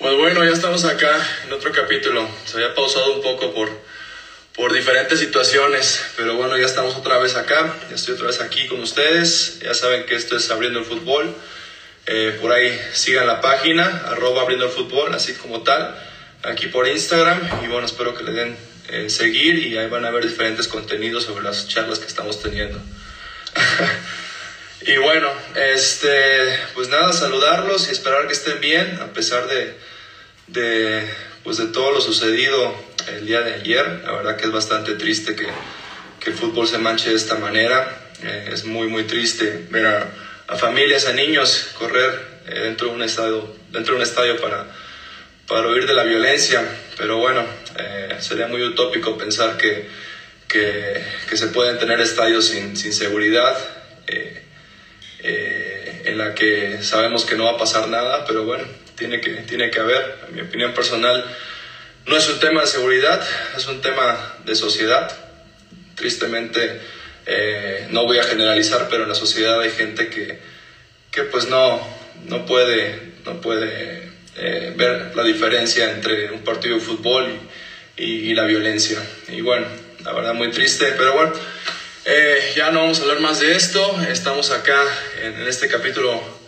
Pues bueno, ya estamos acá en otro capítulo. Se había pausado un poco por, por diferentes situaciones, pero bueno, ya estamos otra vez acá. Ya estoy otra vez aquí con ustedes. Ya saben que esto es Abriendo el Fútbol. Eh, por ahí sigan la página, arroba Abriendo el Fútbol, así como tal, aquí por Instagram. Y bueno, espero que le den eh, seguir y ahí van a ver diferentes contenidos sobre las charlas que estamos teniendo. y bueno, este, pues nada, saludarlos y esperar que estén bien, a pesar de de, pues de todo lo sucedido el día de ayer. La verdad que es bastante triste que, que el fútbol se manche de esta manera. Eh, es muy, muy triste ver a, familias, a niños correr eh, dentro, de un estadio, dentro de un estadio para, para huir de la violencia. Pero bueno, eh, sería muy utópico pensar que, que, que, se pueden tener estadios sin, sin seguridad. en la que sabemos que no va a pasar nada, pero bueno, tiene que, tiene que haber. En mi opinión personal, no es un tema de seguridad, es un tema de sociedad. Tristemente, eh, no voy a generalizar, pero en la sociedad hay gente que, que pues no, no puede, no puede eh, ver la diferencia entre un partido de fútbol y, y, la violencia. Y bueno, la verdad muy triste, pero bueno, eh, ya no vamos a hablar más de esto. Estamos acá en, en este capítulo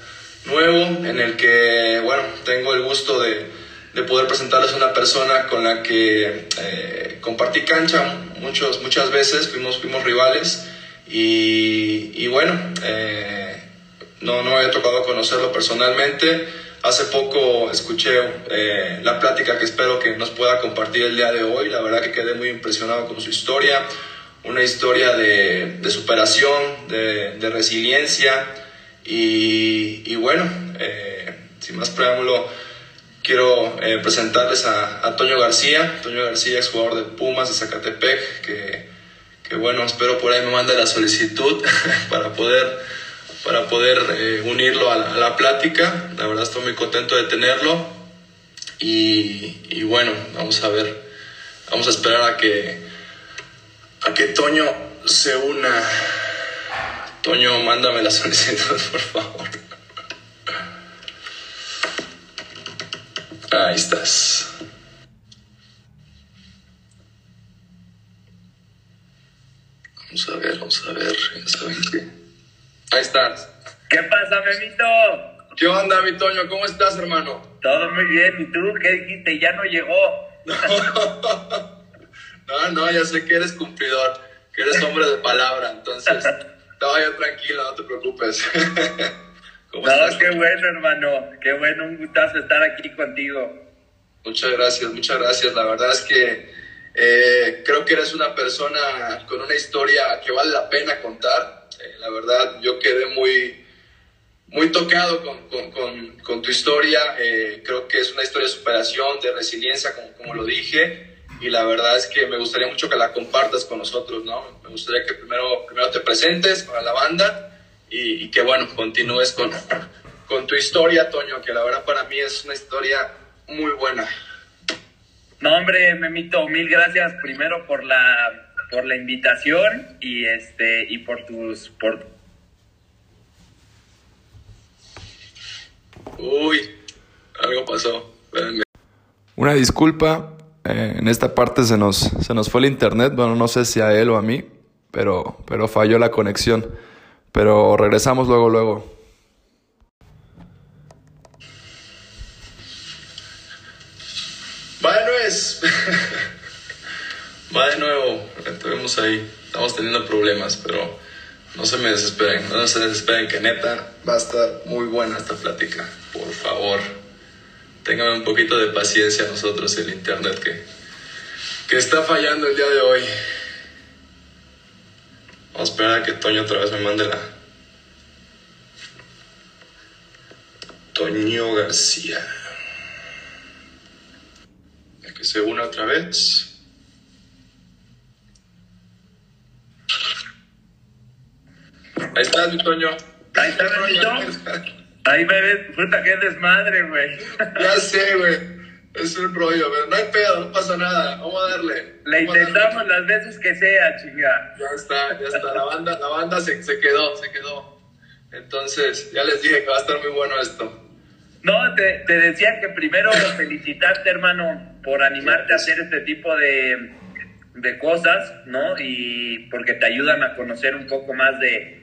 nuevo en el que, bueno, tengo el gusto de, de poder presentarles a una persona con la que eh, compartí cancha muchos, muchas veces, fuimos, fuimos rivales y, y bueno, eh, no, no había tocado conocerlo personalmente. Hace poco escuché eh, la plática que espero que nos pueda compartir el día de hoy. La verdad que quedé muy impresionado con su historia, una historia de, de superación, de, de resiliencia y, bueno, eh, sin más preámbulo, quiero eh, presentarles a, a, Toño García. Toño García es jugador de Pumas de Zacatepec, que, que bueno, espero por ahí me mande la solicitud para poder, para poder eh, unirlo a la, a la, plática. La verdad estoy muy contento de tenerlo. Y, y, bueno, vamos a ver, vamos a esperar a que, a que Toño se una Toño, mándame la solicitud, por favor. Ahí estás. Vamos a ver, vamos a ver. Ya saben qué. Ahí estás. ¿Qué pasa, Memito? ¿Qué onda, mi Toño? ¿Cómo estás, hermano? Todo muy bien. ¿Y tú qué dijiste? Ya no llegó. no, no, ya sé que eres cumplidor, que eres hombre de palabra, entonces. No, yo tranquilo, no te preocupes. no, qué bueno, hermano. Qué bueno, un gustazo estar aquí contigo. Muchas gracias, muchas gracias. La verdad es que eh, creo que eres una persona con una historia que vale la pena contar. Eh, la verdad, yo quedé muy, muy tocado con, con, con, con tu historia. Eh, creo que es una historia de superación, de resiliencia, como, como lo dije y la verdad es que me gustaría mucho que la compartas con nosotros, ¿no? Me gustaría que primero, primero te presentes para la banda y, y que, bueno, continúes con, con tu historia, Toño, que la verdad para mí es una historia muy buena. No, hombre, Memito, mil gracias primero por la, por la invitación y, este, y por tus... Por... Uy, algo pasó. Espérenme. Una disculpa, eh, en esta parte se nos, se nos fue el internet, bueno, no sé si a él o a mí, pero, pero falló la conexión. Pero regresamos luego, luego. Nuevo. Va de nuevo. Estuvimos ahí. Estamos teniendo problemas, pero no se me desesperen. No se desesperen que neta va a estar muy buena esta plática. Por favor tengan un poquito de paciencia nosotros el internet que, que está fallando el día de hoy. Vamos a esperar a que Toño otra vez me mande la. Toño García. A que se una otra vez. Ahí está mi Toño. Ahí está, Toño. Ahí me ves, puta, qué desmadre, güey. Ya sé, güey. Es un rollo, pero no hay pedo, no pasa nada. Vamos a darle. Le intentamos las veces que sea, chinga. Ya está, ya está. La banda, la banda se, se quedó, se quedó. Entonces, ya les dije que va a estar muy bueno esto. No, te, te, decía que primero felicitarte, hermano, por animarte a hacer este tipo de, de cosas, ¿no? Y porque te ayudan a conocer un poco más de,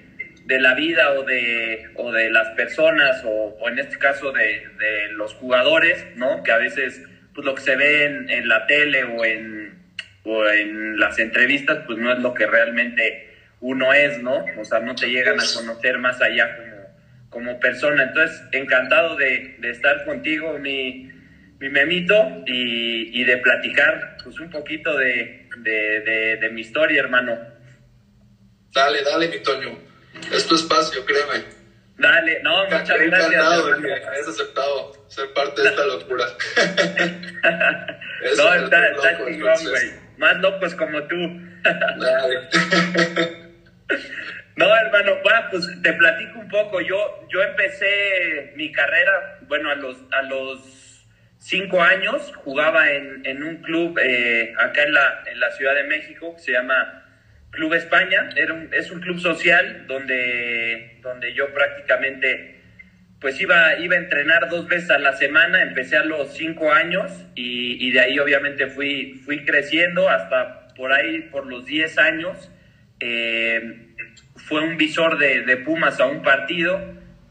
de la vida o de, o de las personas, o, o en este caso de, de, los jugadores, ¿no? Que a veces, pues lo que se ve en, en la tele o en, o en las entrevistas, pues no es lo que realmente uno es, ¿no? O sea, no te llegan a conocer más allá como, como persona. Entonces, encantado de, de estar contigo, mi, mi memito, y, y, de platicar pues un poquito de, de, de, mi historia, hermano. Dale, dale, mi Toño. Es tu espacio, créeme. Dale, no, muchas gracias. Encantado de que hayas aceptado ser parte de esta locura. no, está, está chingón, güey. Más locos como tú. Dale. No, hermano, bueno, pues te platico un poco. Yo, yo empecé mi carrera, bueno, a los, a los cinco años jugaba en, en un club eh, acá en la, en la Ciudad de México que se llama Club España. Era un, es un club social donde, donde yo prácticamente pues iba, iba a entrenar dos veces a la semana. Empecé a los cinco años y, de ahí obviamente fui, fui creciendo hasta por ahí, por los diez años. Eh, fue un visor de, de, Pumas a un partido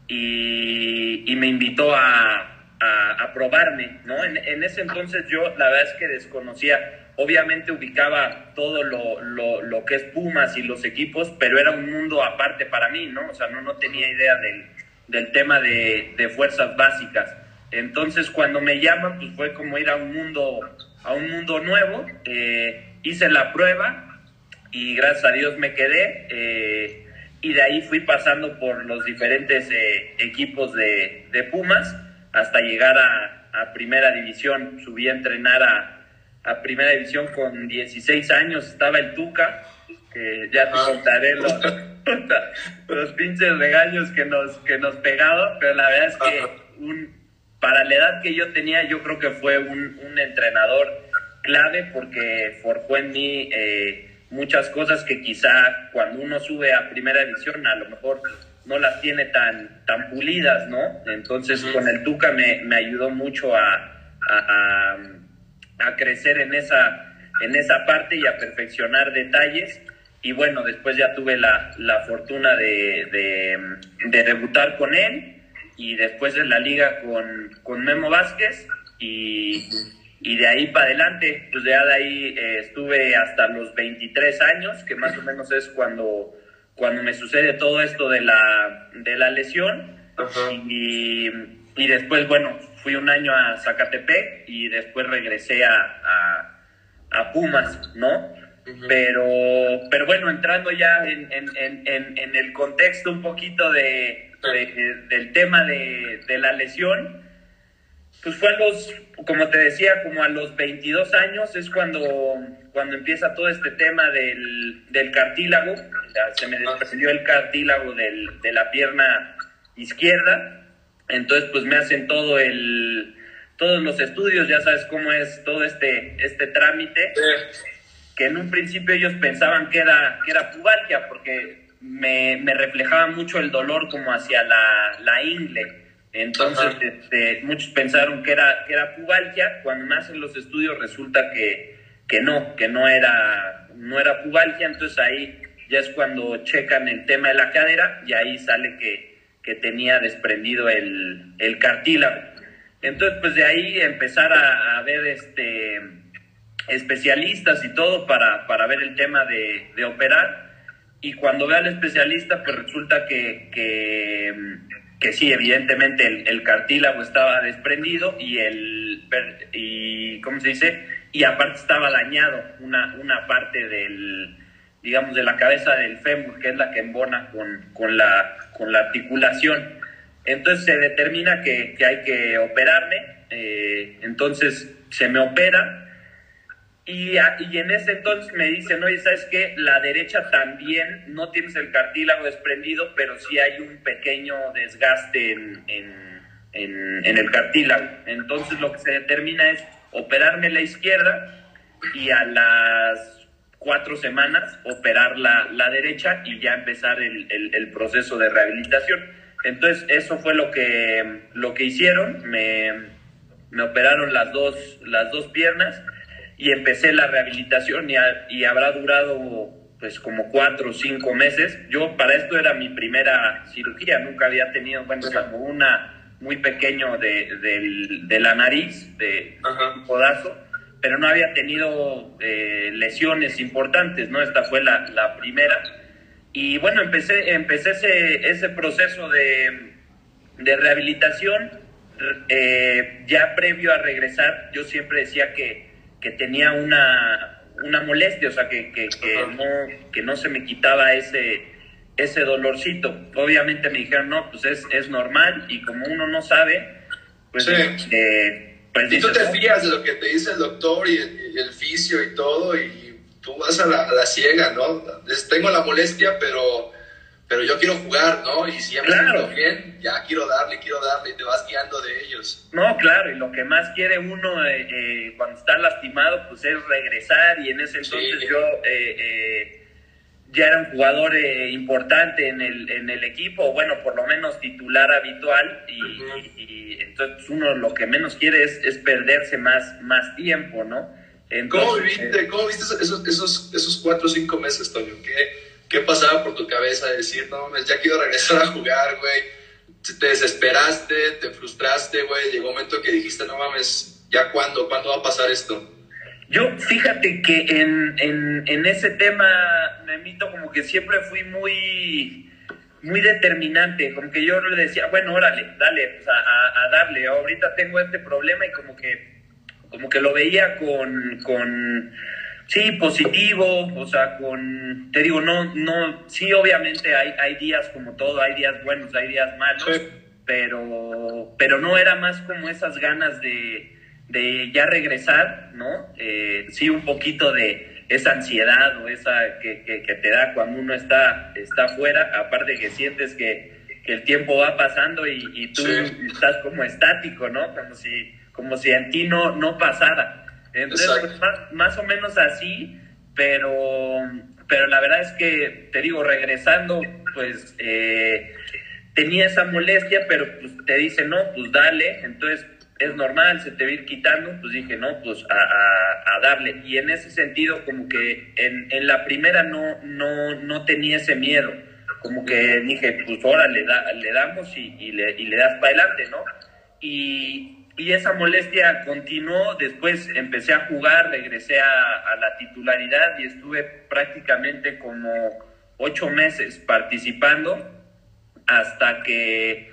y, me invitó a, a, a probarme, ¿no? En, en, ese entonces yo la verdad es que desconocía, obviamente ubicaba todo lo, lo, lo, que es Pumas y los equipos, pero era un mundo aparte para mí, ¿no? O sea, no, no tenía idea del, del tema de, de fuerzas básicas. Entonces cuando me llaman, pues fue como ir a un mundo, a un mundo nuevo, eh, hice la prueba, y gracias a Dios me quedé. Eh, y de ahí fui pasando por los diferentes eh, equipos de, de, Pumas hasta llegar a, a, Primera División. Subí a entrenar a, a, Primera División con 16 años. Estaba el Tuca, que ya te ah. contaré los, los pinches regaños que nos, que nos pegaba, pero la verdad es que un, para la edad que yo tenía, yo creo que fue un, un entrenador clave porque forjó en mí. Eh, muchas cosas que quizá cuando uno sube a primera división a lo mejor no las tiene tan, tan pulidas, ¿no? Entonces con el Tuca me, me ayudó mucho a, a, a, crecer en esa, en esa parte y a perfeccionar detalles. Y bueno, después ya tuve la, la fortuna de, de, de, debutar con él y después en la liga con, con Memo Vázquez y y de ahí para adelante, pues ya de ahí eh, estuve hasta los 23 años, que más o menos es cuando, cuando me sucede todo esto de la, de la lesión. Y, y, después, bueno, fui un año a Zacatepec y después regresé a, a, a Pumas, ¿no? Pero, pero bueno, entrando ya en, en, en, en el contexto un poquito de, de, del tema de, de la lesión, pues fue a los, como te decía, como a los 22 años es cuando, cuando empieza todo este tema del, del cartílago. Se me desprendió el cartílago del, de la pierna izquierda. Entonces, pues me hacen todo el, todos los estudios, ya sabes cómo es todo este, este trámite. Que en un principio ellos pensaban que era, que era pubalgia, porque me, me reflejaba mucho el dolor como hacia la, la ingle entonces, este, muchos pensaron que era, que era pubalgia. Cuando nacen los estudios resulta que, que no, que no era, no era pubalgia. Entonces ahí ya es cuando checan el tema de la cadera y ahí sale que, que tenía desprendido el, cartílago. Entonces, pues de ahí empezar a, ver este, especialistas y todo para, para ver el tema de, operar. Y cuando ve al especialista, pues resulta que, que que sí, evidentemente el, el, cartílago estaba desprendido y el, y, ¿cómo se dice? Y aparte estaba dañado una, una parte del, digamos, de la cabeza del fémur, que es la que embona con, con, la, con la articulación. Entonces se determina que, que hay que operarme, eh, entonces se me opera y, y, en ese entonces me dicen, oye, ¿sabes qué? La derecha también no tienes el cartílago desprendido, pero sí hay un pequeño desgaste en, en, en, en el cartílago. Entonces lo que se determina es operarme la izquierda y a las cuatro semanas operar la, la derecha y ya empezar el, el, el proceso de rehabilitación. Entonces, eso fue lo que, lo que hicieron. Me, me operaron las dos, las dos piernas y empecé la rehabilitación y, y habrá durado pues como cuatro o cinco meses. Yo para esto era mi primera cirugía, nunca había tenido, bueno, salvo una muy pequeño de, de, la nariz, de un podazo, pero no había tenido eh, lesiones importantes, ¿no? Esta fue la, la primera. Y bueno, empecé, empecé ese, ese proceso de, de rehabilitación. Eh, ya previo a regresar, yo siempre decía que, que tenía una, una molestia, o sea, que, que, no, que no se me quitaba ese, ese dolorcito. Obviamente me dijeron, no, pues es, es normal y como uno no sabe, pues... Eh, y tú te fías de lo que te dice el doctor y el, fisio y todo y tú vas a la, a la ciega, ¿no? Tengo la molestia, pero pero yo quiero jugar, ¿no? Y si ya me bien, ya quiero darle, quiero darle, y te vas guiando de ellos. No, claro, y lo que más quiere uno eh, eh, cuando está lastimado, pues es regresar, y en ese entonces yo eh, ya era un jugador importante en el, en el equipo, bueno, por lo menos titular habitual, y, entonces uno lo que menos quiere es, es perderse más, más tiempo, ¿no? ¿Cómo viste, ¿Cómo viste esos, esos, esos cuatro o cinco meses, Toño? ¿Qué, ¿Qué pasaba por tu cabeza de decir, no mames, ya quiero regresar a jugar, güey? Te desesperaste, te frustraste, güey. Llegó un momento que dijiste, no mames, ¿ya cuándo? ¿Cuándo va a pasar esto? Yo, fíjate que en, en, en ese tema, Memito, como que siempre fui muy, muy determinante. Como que yo le decía, bueno, órale, dale, pues a, a, darle. Ahorita tengo este problema y como que, como que lo veía con, con Sí, positivo, o sea, con, te digo, no, no, sí, obviamente hay, hay días como todo, hay días buenos, hay días malos, pero, pero no era más como esas ganas de, de ya regresar, ¿no? Eh, sí, un poquito de esa ansiedad o esa que, que, te da cuando uno está, está fuera, aparte que sientes que, que el tiempo va pasando y, y tú estás como estático, ¿no? Como si, como si en ti no, no pasara. Entonces, pues, más, o menos así, pero, pero la verdad es que, te digo, regresando, pues eh, tenía esa molestia, pero pues te dice, no, pues dale, entonces es normal, se te va a ir quitando, pues dije, no, pues a, darle. Y en ese sentido, como que en, en la primera no, no, no tenía ese miedo, como que dije, pues ahora le, da, le damos y, y, le, y le das para adelante, ¿no? Y, y esa molestia continuó, después empecé a jugar, regresé a, la titularidad y estuve prácticamente como ocho meses participando hasta que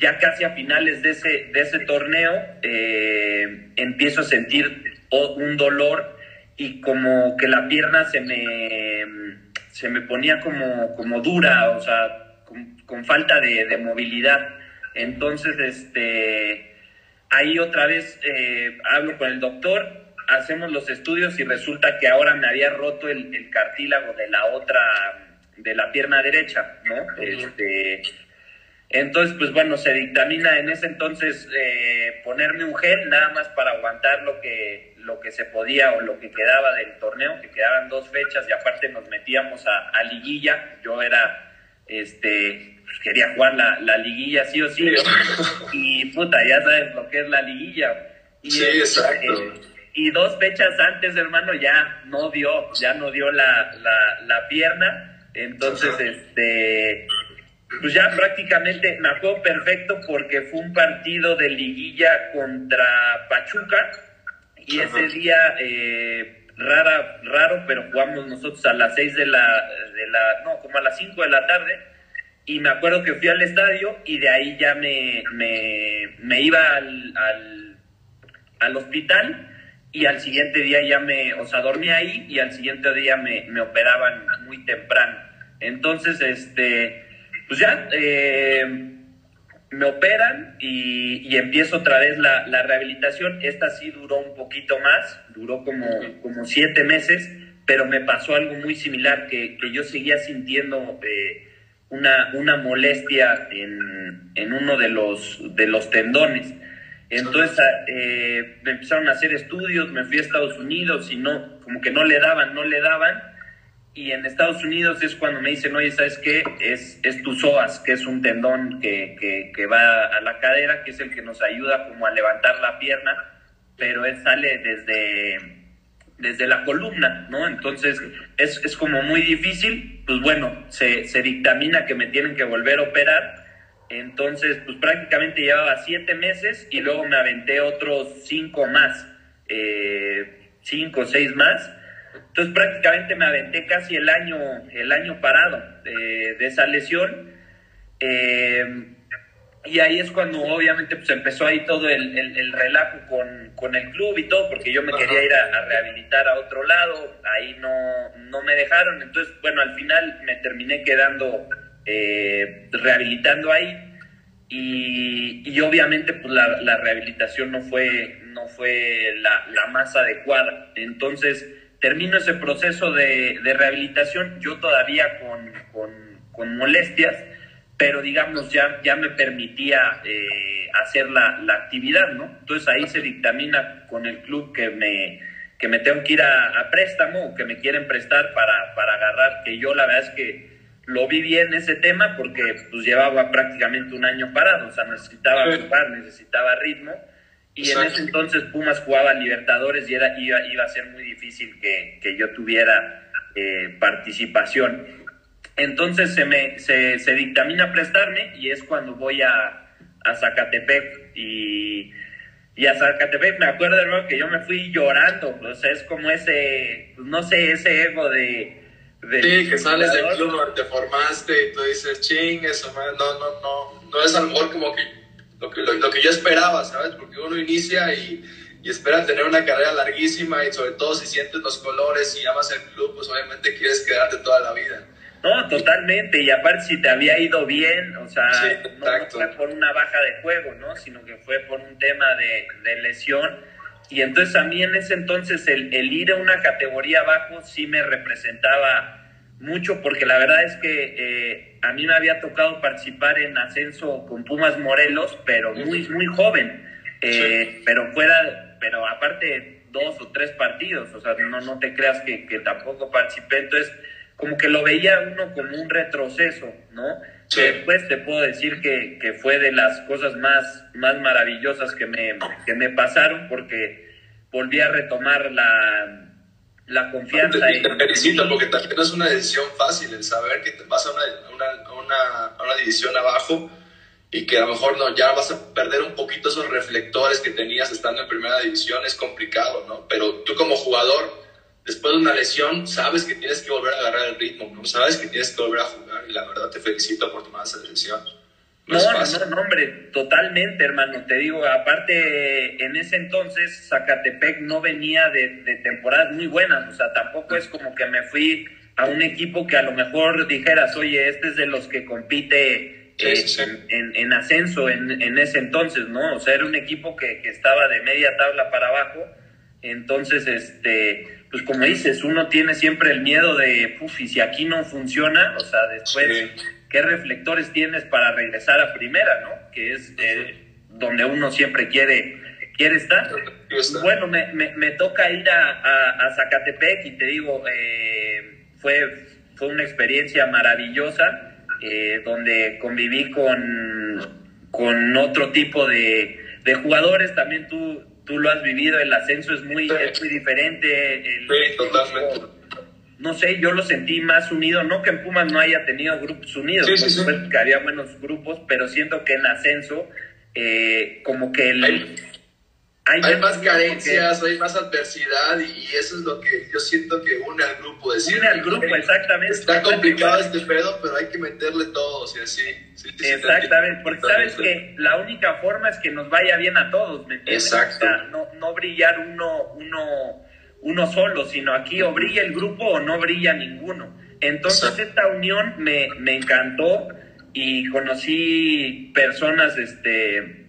ya casi a finales de ese, de ese torneo eh, empiezo a sentir un dolor y como que la pierna se me, se me ponía como, como dura, o sea, con, falta de, de movilidad. Entonces, este ahí otra vez eh, hablo con el doctor, hacemos los estudios y resulta que ahora me había roto el, cartílago de la otra, de la pierna derecha, ¿no? Este, entonces, pues bueno, se dictamina en ese entonces eh, ponerme un gel nada más para aguantar lo que, lo que se podía o lo que quedaba del torneo, que quedaban dos fechas y aparte nos metíamos a, a liguilla. Yo era, este, pues, quería jugar la, la, liguilla sí o sí. Y puta, ya sabes lo que es la liguilla. Y, sí, exacto. y dos fechas antes, hermano, ya no dio, ya no dio la, la, la pierna. Entonces, este, pues ya prácticamente me acuerdo perfecto porque fue un partido de liguilla contra Pachuca. Y ese día, eh, rara, raro, pero jugamos nosotros a las seis de la, de la, no, como a las cinco de la tarde y me acuerdo que fui al estadio y de ahí ya me, me, iba al, al, hospital y al siguiente día ya me, o sea, dormí ahí y al siguiente día me, me operaban muy temprano. Entonces, este, pues ya eh, me operan y, y, empiezo otra vez la, la, rehabilitación. Esta sí duró un poquito más, duró como, como siete meses, pero me pasó algo muy similar que, que yo seguía sintiendo... Eh, una, una molestia en, en, uno de los, de los tendones. Entonces eh, me empezaron a hacer estudios, me fui a Estados Unidos y no, como que no le daban, no le daban. Y en Estados Unidos es cuando me dicen, oye, ¿sabes qué? Es, es tu psoas, que es un tendón que, que, va a la cadera, que es el que nos ayuda como a levantar la pierna, pero él sale desde, desde la columna, ¿no? Entonces es, es como muy difícil, pues bueno, se, se dictamina que me tienen que volver a operar, entonces pues prácticamente llevaba siete meses y luego me aventé otros cinco más, eh, cinco o seis más, entonces prácticamente me aventé casi el año, el año parado de, de esa lesión. Eh, y ahí es cuando obviamente pues empezó ahí todo el, el, el relajo con, con, el club y todo, porque yo me quería ir a, a, rehabilitar a otro lado, ahí no, no me dejaron, entonces bueno, al final me terminé quedando eh, rehabilitando ahí. Y, y obviamente pues la, la, rehabilitación no fue, no fue la, la más adecuada, entonces termino ese proceso de, de rehabilitación, yo todavía con, con, con, molestias, pero digamos ya, ya me permitía eh, hacer la, la, actividad, ¿no? Entonces ahí se dictamina con el club que me, que me tengo que ir a, a préstamo o que me quieren prestar para, para agarrar, que yo la verdad es que lo vi bien ese tema porque pues llevaba prácticamente un año parado, o sea, necesitaba jugar, necesitaba ritmo y Exacto. en ese entonces Pumas jugaba Libertadores y era, iba, iba a ser muy difícil que, que yo tuviera eh, participación. Entonces se, me, se, se, dictamina prestarme y es cuando voy a, a Zacatepec y, y, a Zacatepec me acuerdo hermano que yo me fui llorando, o sea, es como ese, pues, no sé, ese ego de... de sí, que sales del club te formaste y tú dices, ching, eso, no, no, no, no es a lo mejor como que lo que, lo, lo, que yo esperaba, ¿sabes? Porque uno inicia y, y, espera tener una carrera larguísima y sobre todo si sientes los colores y amas el club, pues obviamente quieres quedarte toda la vida. No, totalmente, y aparte si te había ido bien, o sea, sí, no, no, fue por una baja de juego, ¿no? Sino que fue por un tema de, de lesión. Y entonces a mí en ese entonces el, el ir a una categoría abajo sí me representaba mucho porque la verdad es que eh, a mí me había tocado participar en ascenso con Pumas Morelos, pero muy, muy joven, eh, sí. pero fuera, pero aparte dos o tres partidos, o sea, no, no te creas que, que, tampoco participé, entonces como que lo veía uno como un retroceso, ¿no? Sí. Después te puedo decir que, que, fue de las cosas más, más maravillosas que me, que me pasaron porque volví a retomar la, la confianza. Te, te felicito porque también no es una decisión fácil el saber que te vas a una, una, una, a una división abajo y que a lo mejor no, ya vas a perder un poquito esos reflectores que tenías estando en primera división, es complicado, ¿no? Pero tú como jugador, después de una lesión, sabes que tienes que volver a agarrar el ritmo, ¿no? Sabes que tienes que volver a jugar y la verdad te felicito por tomar esa decisión. No, no, no, no, hombre, totalmente, hermano. Te digo, aparte, en ese entonces Zacatepec no venía de, de, temporadas muy buenas. O sea, tampoco es como que me fui a un equipo que a lo mejor dijeras, oye, este es de los que compite eh, sí, sí. En, en, en, ascenso en, en, ese entonces, ¿no? O sea, era un equipo que, que estaba de media tabla para abajo. Entonces, este, pues como dices, uno tiene siempre el miedo de, uff, y si aquí no funciona, o sea, después... Sí qué reflectores tienes para regresar a primera, ¿no? Que es eh, donde uno siempre quiere, quiere estar. Bueno, me, me, me toca ir a, a, a, Zacatepec y te digo, eh, fue, fue una experiencia maravillosa eh, donde conviví con, con otro tipo de, de jugadores, también tú, tú lo has vivido, el ascenso es muy, es muy diferente. El, sí, totalmente no sé, yo lo sentí más unido, no que en Pumas no haya tenido grupos unidos, sí, sí, sí. que había buenos grupos, pero siento que en ascenso, eh, como que el... Hay, hay, hay más carencias, hay más adversidad y eso es lo que yo siento que une al grupo. Decir, une al grupo, exactamente. Está complicado este pedo, pero hay que meterle todo, o sea, sí. sí exactamente, porque sabes que la única forma es que nos vaya bien a todos, ¿me entiendes? Exacto. O sea, no, no brillar uno, uno uno solo, sino aquí o brilla el grupo o no brilla ninguno. Entonces esta unión me, me encantó y conocí personas este,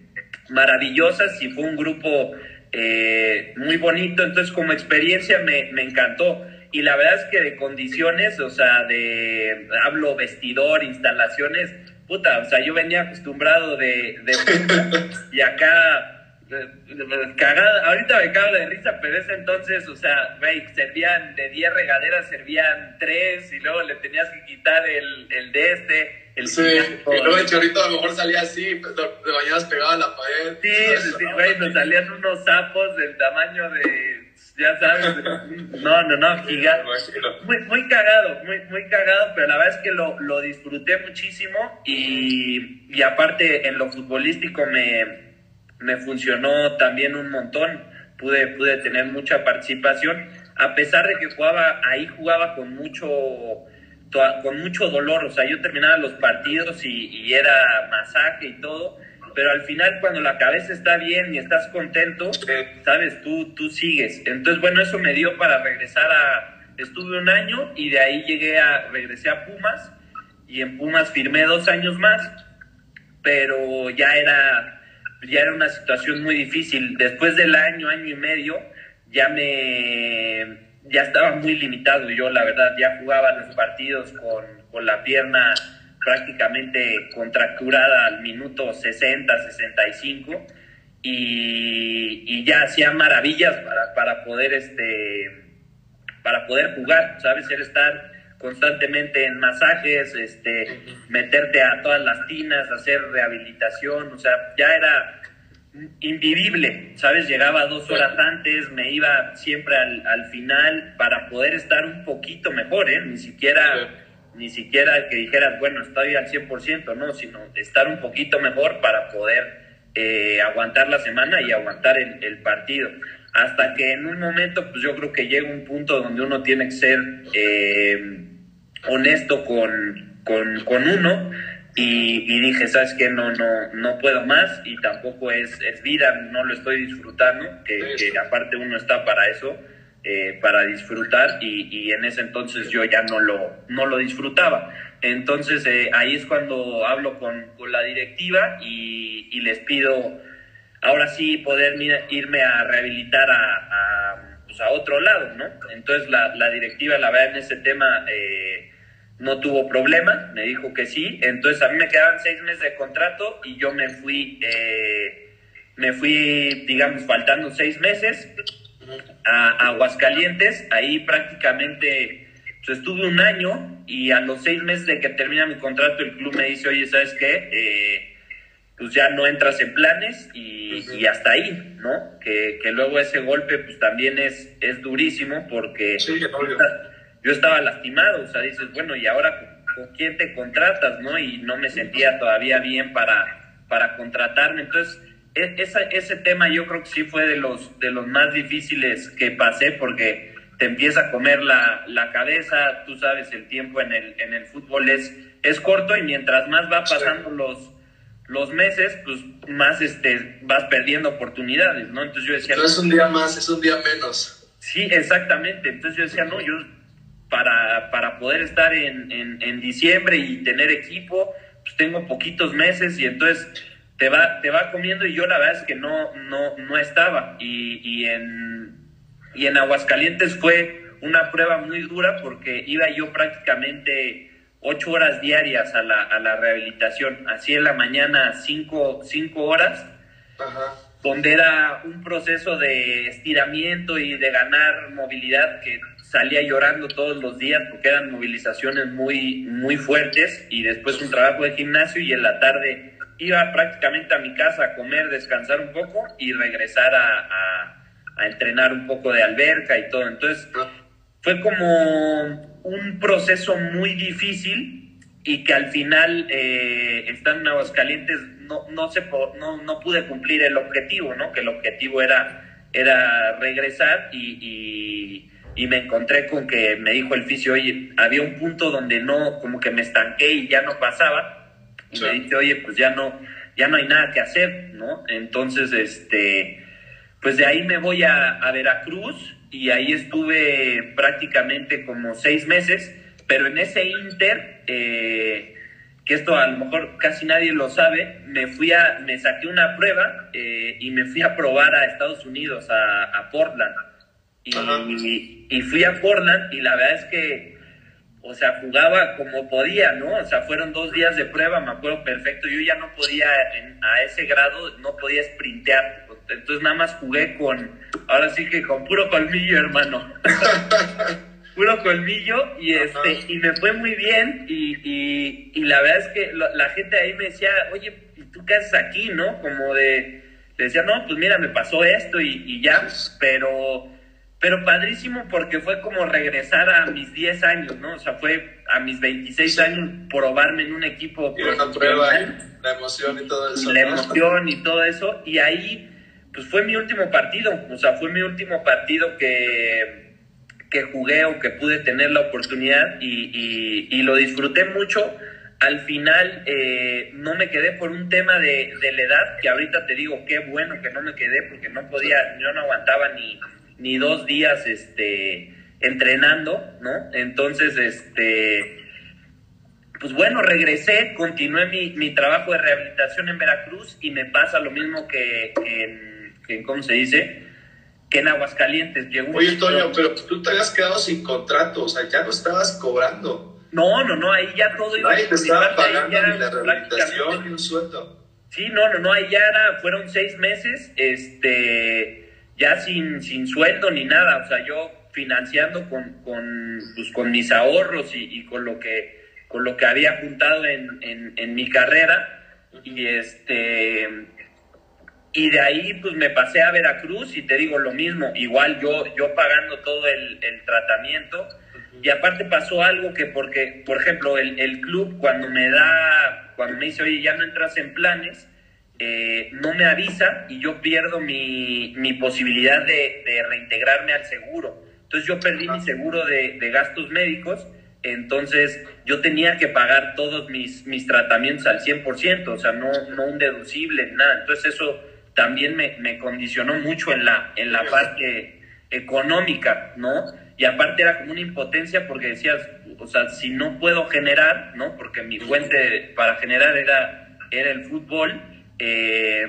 maravillosas y fue un grupo eh, muy bonito, entonces como experiencia me, me, encantó. Y la verdad es que de condiciones, o sea, de, hablo vestidor, instalaciones, puta, o sea, yo venía acostumbrado de, de y acá cagada, ahorita me cago de risa, pero ese entonces, o sea, güey, servían de 10 regaderas, servían 3 y luego le tenías que quitar el, el de este. El sí, y luego el chorrito a lo mejor salía así, pues, de mañana pegado a la pared. Sí, sí, güey, nos salían unos sapos del tamaño de, ya sabes, no, no, no, gigante. Muy, muy cagado, muy, muy cagado, pero la verdad es que lo, lo disfruté muchísimo y, y aparte en lo futbolístico me me funcionó también un montón, pude, pude tener mucha participación, a pesar de que jugaba, ahí jugaba con mucho, con mucho dolor, o sea, yo terminaba los partidos y, era masaje y todo, pero al final cuando la cabeza está bien y estás contento, sabes, tú, tú sigues. Entonces, bueno, eso me dio para regresar a, estuve un año y de ahí llegué a, regresé a Pumas y en Pumas firmé dos años más, pero ya era ya era una situación muy difícil. Después del año, año y medio, ya me ya estaba muy limitado yo, la verdad, ya jugaba los partidos con, con la pierna prácticamente contracturada al minuto 60, 65 y, y ya hacía maravillas para, para poder este para poder jugar, ¿sabes? Era estar constantemente en masajes, este, meterte a todas las tinas, hacer rehabilitación, o sea, ya era invivible, ¿sabes? Llegaba dos horas antes, me iba siempre al, al final para poder estar un poquito mejor, ¿eh? Ni siquiera, ni siquiera que dijeras, bueno, estoy al 100%, no, sino estar un poquito mejor para poder eh, aguantar la semana y aguantar el, el partido. Hasta que en un momento, pues yo creo que llega un punto donde uno tiene que ser eh, honesto con, con, con uno y, y, dije, ¿sabes qué? No, no, no puedo más y tampoco es, es vida, no lo estoy disfrutando, que, que aparte uno está para eso, eh, para disfrutar y, y, en ese entonces yo ya no lo, no lo disfrutaba. Entonces eh, ahí es cuando hablo con, con la directiva y, y, les pido ahora sí poder irme a rehabilitar a, a, pues a otro lado, ¿no? Entonces la, la, directiva, la verdad, en ese tema... Eh, no tuvo problema, me dijo que sí. Entonces a mí me quedaban seis meses de contrato y yo me fui, eh, me fui, digamos, faltando seis meses a, Aguascalientes. Ahí prácticamente pues, estuve un año y a los seis meses de que termina mi contrato el club me dice, oye, ¿sabes qué? Eh, pues ya no entras en planes y, y hasta ahí, ¿no? Que, que, luego ese golpe pues también es, es durísimo porque... Sí, yo estaba lastimado, o sea, dices, bueno, ¿y ahora con, quién te contratas, no? Y no me sentía todavía bien para, para contratarme. Entonces, e, ese tema yo creo que sí fue de los, de los más difíciles que pasé porque te empieza a comer la, la cabeza, tú sabes, el tiempo en el, en el fútbol es, es corto y mientras más va pasando los, los meses, pues más este, vas perdiendo oportunidades, ¿no? Entonces yo decía... No es un día más, es un día menos. Sí, exactamente. Entonces yo decía, no, yo para, para poder estar en, en, diciembre y tener equipo, pues tengo poquitos meses y entonces te va, te va comiendo y yo la verdad es que no, no, no estaba. Y, y, en, y en Aguascalientes fue una prueba muy dura porque iba yo prácticamente ocho horas diarias a la, a la rehabilitación, así en la mañana cinco, cinco horas, donde era un proceso de estiramiento y de ganar movilidad que salía llorando todos los días porque eran movilizaciones muy, muy fuertes y después un trabajo de gimnasio y en la tarde iba prácticamente a mi casa a comer, descansar un poco y regresar a, a, entrenar un poco de alberca y todo. Entonces fue como un proceso muy difícil y que al final, eh, estando en Aguascalientes, no, no, se, no, no pude cumplir el objetivo, ¿no? Que el objetivo era, era regresar y, y y me encontré con que me dijo el fisio, oye, había un punto donde no, como que me estanqué y ya no pasaba. Y me dice, oye, pues ya no, ya no hay nada que hacer, ¿no? Entonces, este, pues de ahí me voy a, a Veracruz y ahí estuve prácticamente como seis meses, pero en ese inter, eh, que esto a lo mejor casi nadie lo sabe, me fui a, me saqué una prueba eh, y me fui a probar a Estados Unidos, a, a Portland y, y, fui a Portland y la verdad es que, o sea, jugaba como podía, ¿no? O sea, fueron dos días de prueba, me acuerdo perfecto. Yo ya no podía, a ese grado, no podía sprintear. Entonces nada más jugué con, ahora sí que con puro colmillo, hermano. puro colmillo y este y me fue muy bien y, y, y la verdad es que la gente ahí me decía, oye, ¿tú qué haces aquí, no? Como de, le decía, no, pues mira, me pasó esto y, y ya, pero pero padrísimo porque fue como regresar a mis 10 años, ¿no? O sea, fue a mis 26 años probarme en un equipo. Y una prueba, la emoción y todo eso. Y la emoción y todo eso. Y ahí, pues fue mi último partido. O sea, fue mi último partido que, que jugué o que pude tener la oportunidad y, y, y lo disfruté mucho. Al final eh, no me quedé por un tema de, de la edad, que ahorita te digo qué bueno que no me quedé porque no podía, yo no aguantaba ni ni dos días este, entrenando, ¿no? Entonces, este, pues bueno, regresé, continué mi, mi trabajo de rehabilitación en Veracruz y me pasa lo mismo que, en, ¿cómo se dice? Que en Aguascalientes. Llegó Oye, Toño, pero tú te habías quedado sin contrato, o sea, ya no estabas cobrando. No, no, no, ahí ya todo iba Nadie te estaba pagando ni la rehabilitación ni un sueldo. Sí, no, no, no, ahí ya era, fueron seis meses, este ya sin, sin sueldo ni nada, o sea, yo financiando con, con, pues, con mis ahorros y, con, lo que, con lo que había juntado en, en, mi carrera. Y este y de ahí pues me pasé a Veracruz y te digo lo mismo, igual yo, yo pagando todo el, el tratamiento. Y aparte pasó algo que porque, por ejemplo, el, el, club cuando me da, cuando me dice, oye, ya no entras en planes, eh, no me avisa y yo pierdo mi, mi posibilidad de, reintegrarme al seguro. Entonces yo perdí mi seguro de, gastos médicos, entonces yo tenía que pagar todos mis, mis tratamientos al 100%, o sea, no, no un deducible, nada. Entonces eso también me, me condicionó mucho en la, en la parte económica, ¿no? Y aparte era como una impotencia porque decías, o sea, si no puedo generar, ¿no? Porque mi fuente para generar era, era el fútbol, eh,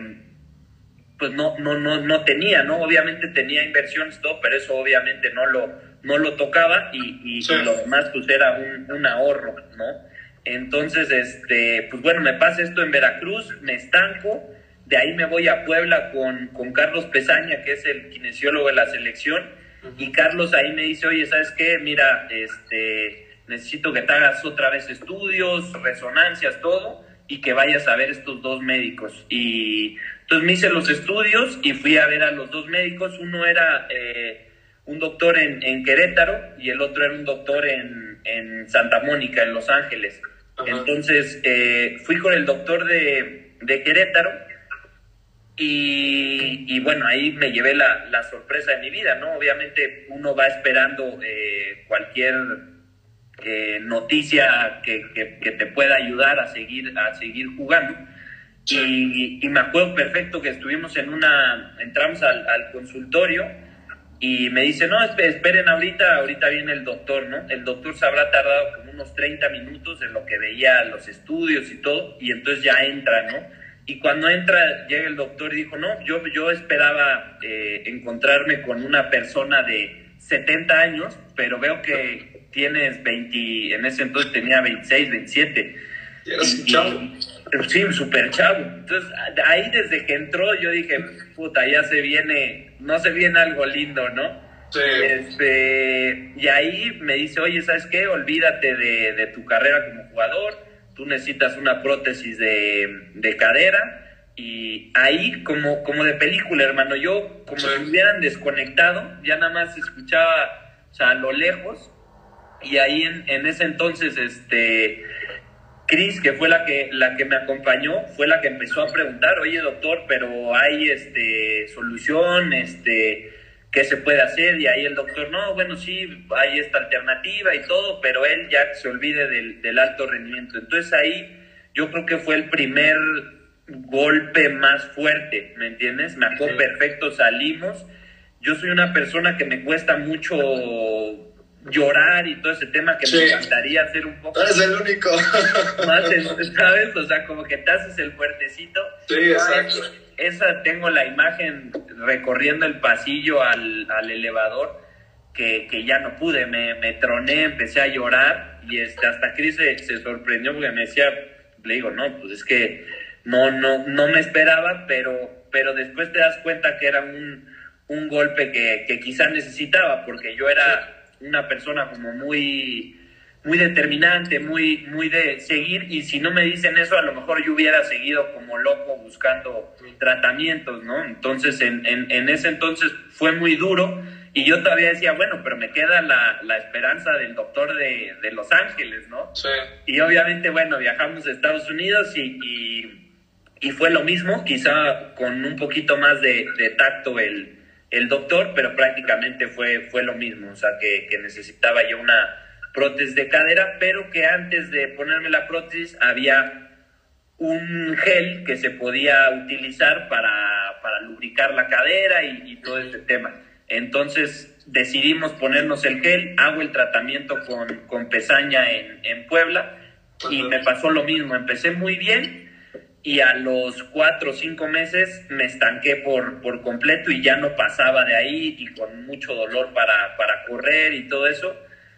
pues no, no, no, no tenía, ¿no? Obviamente tenía inversiones, todo, pero eso obviamente no lo, no lo tocaba y, lo demás pues era un, ahorro, ¿no? Entonces, este, pues bueno, me pasa esto en Veracruz, me estanco, de ahí me voy a Puebla con, con Carlos Pesaña, que es el kinesiólogo de la selección, y Carlos ahí me dice, oye, ¿sabes qué? Mira, este, necesito que te hagas otra vez estudios, resonancias, todo, y que vayas a ver estos dos médicos. Y entonces me hice los estudios y fui a ver a los dos médicos. Uno era eh, un doctor en, en, Querétaro y el otro era un doctor en, en Santa Mónica, en Los Ángeles. Entonces eh, fui con el doctor de, de Querétaro y, y, bueno, ahí me llevé la, la, sorpresa de mi vida, ¿no? Obviamente uno va esperando eh, cualquier eh, noticia que, que, te pueda ayudar a seguir, a seguir jugando. Y, y, me acuerdo perfecto que estuvimos en una, entramos al, al, consultorio y me dice, no, esperen ahorita, ahorita viene el doctor, ¿no? El doctor se habrá tardado como unos 30 minutos en lo que veía los estudios y todo, y entonces ya entra, ¿no? Y cuando entra, llega el doctor y dijo, no, yo, yo esperaba eh, encontrarme con una persona de 70 años, pero veo que tienes 20, en ese entonces tenía 26, 27. ¿Y eras chavo? Sí, súper chavo. Entonces, ahí desde que entró yo dije, puta, ya se viene, no se viene algo lindo, ¿no? Sí. Este, y ahí me dice, oye, ¿sabes qué? Olvídate de, de tu carrera como jugador, tú necesitas una prótesis de, de cadera. Y ahí, como, como de película, hermano, yo, como si me hubieran desconectado, ya nada más escuchaba, o sea, a lo lejos, y ahí en, en ese entonces, este, Cris, que fue la que, la que me acompañó, fue la que empezó a preguntar, oye doctor, pero hay este, solución, este, ¿qué se puede hacer? Y ahí el doctor, no, bueno, sí, hay esta alternativa y todo, pero él ya se olvide del, del alto rendimiento. Entonces ahí yo creo que fue el primer golpe más fuerte, ¿me entiendes? Me acuerdo perfecto, salimos. Yo soy una persona que me cuesta mucho llorar y todo ese tema que me encantaría hacer un poco. Eres el único. Más, ¿sabes? O sea, como que te haces el fuertecito. Sí, exacto. Esa tengo la imagen recorriendo el pasillo al, al elevador que, que, ya no pude, me, me, troné, empecé a llorar y este, hasta Cris se, se, sorprendió porque me decía, le digo, no, pues es que no, no, no me esperaba, pero pero después te das cuenta que era un, un golpe que, que quizás necesitaba, porque yo era una persona como muy muy determinante, muy, muy de seguir, y si no me dicen eso, a lo mejor yo hubiera seguido como loco buscando tratamientos, ¿no? Entonces, en, en, ese entonces fue muy duro, y yo todavía decía, bueno, pero me queda la, la esperanza del doctor de, de, Los Ángeles, ¿no? Sí. Y obviamente, bueno, viajamos a Estados Unidos y, y, y fue lo mismo, quizá con un poquito más de, de tacto el, el doctor, pero prácticamente fue, fue lo mismo, o sea, que, que necesitaba yo una prótesis de cadera, pero que antes de ponerme la prótesis había un gel que se podía utilizar para, para lubricar la cadera y, todo ese tema. Entonces decidimos ponernos el gel, hago el tratamiento con, con pesaña en, en Puebla y me pasó lo mismo, empecé muy bien y a los cuatro o cinco meses me estanqué por, por completo y ya no pasaba de ahí y con mucho dolor para, para correr y todo eso.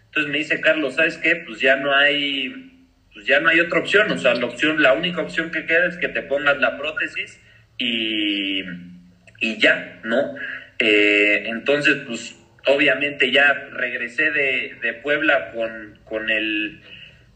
Entonces me dice Carlos, ¿sabes qué? Pues ya no hay, pues ya no hay otra opción, o sea, la opción, la única opción que queda es que te pongas la prótesis y, y ya, ¿no? Eh, entonces, pues obviamente ya regresé de, de Puebla con, con el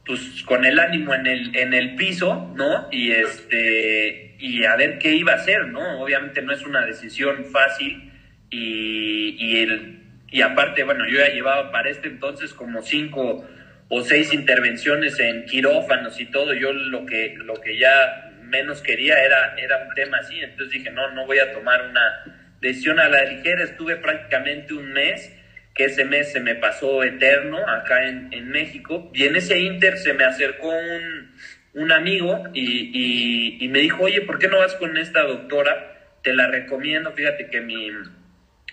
pues con el ánimo en el, en el piso, ¿no? Y este y a ver qué iba a hacer, ¿no? Obviamente no es una decisión fácil y, y el y aparte, bueno, yo ya llevaba para este entonces como cinco o seis intervenciones en quirófanos y todo, yo lo que, lo que ya menos quería era, era un tema así, entonces dije, no, no voy a tomar una decisión a la ligera, estuve prácticamente un mes, que ese mes se me pasó eterno acá en, en México, y en ese inter se me acercó un, un amigo y, y, y me dijo, oye, ¿por qué no vas con esta doctora? Te la recomiendo, fíjate que mi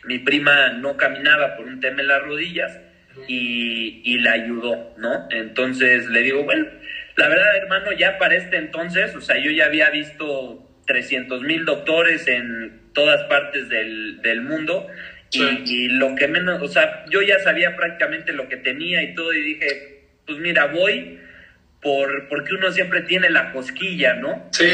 mi prima no caminaba por un tema en las rodillas y, y la ayudó, ¿no? Entonces le digo, bueno, la verdad, hermano, ya para este entonces, o sea, yo ya había visto 300 mil doctores en todas partes del, del mundo y, lo que menos, o sea, yo ya sabía prácticamente lo que tenía y todo y dije, pues mira, voy por, porque uno siempre tiene la cosquilla, ¿no? Sí,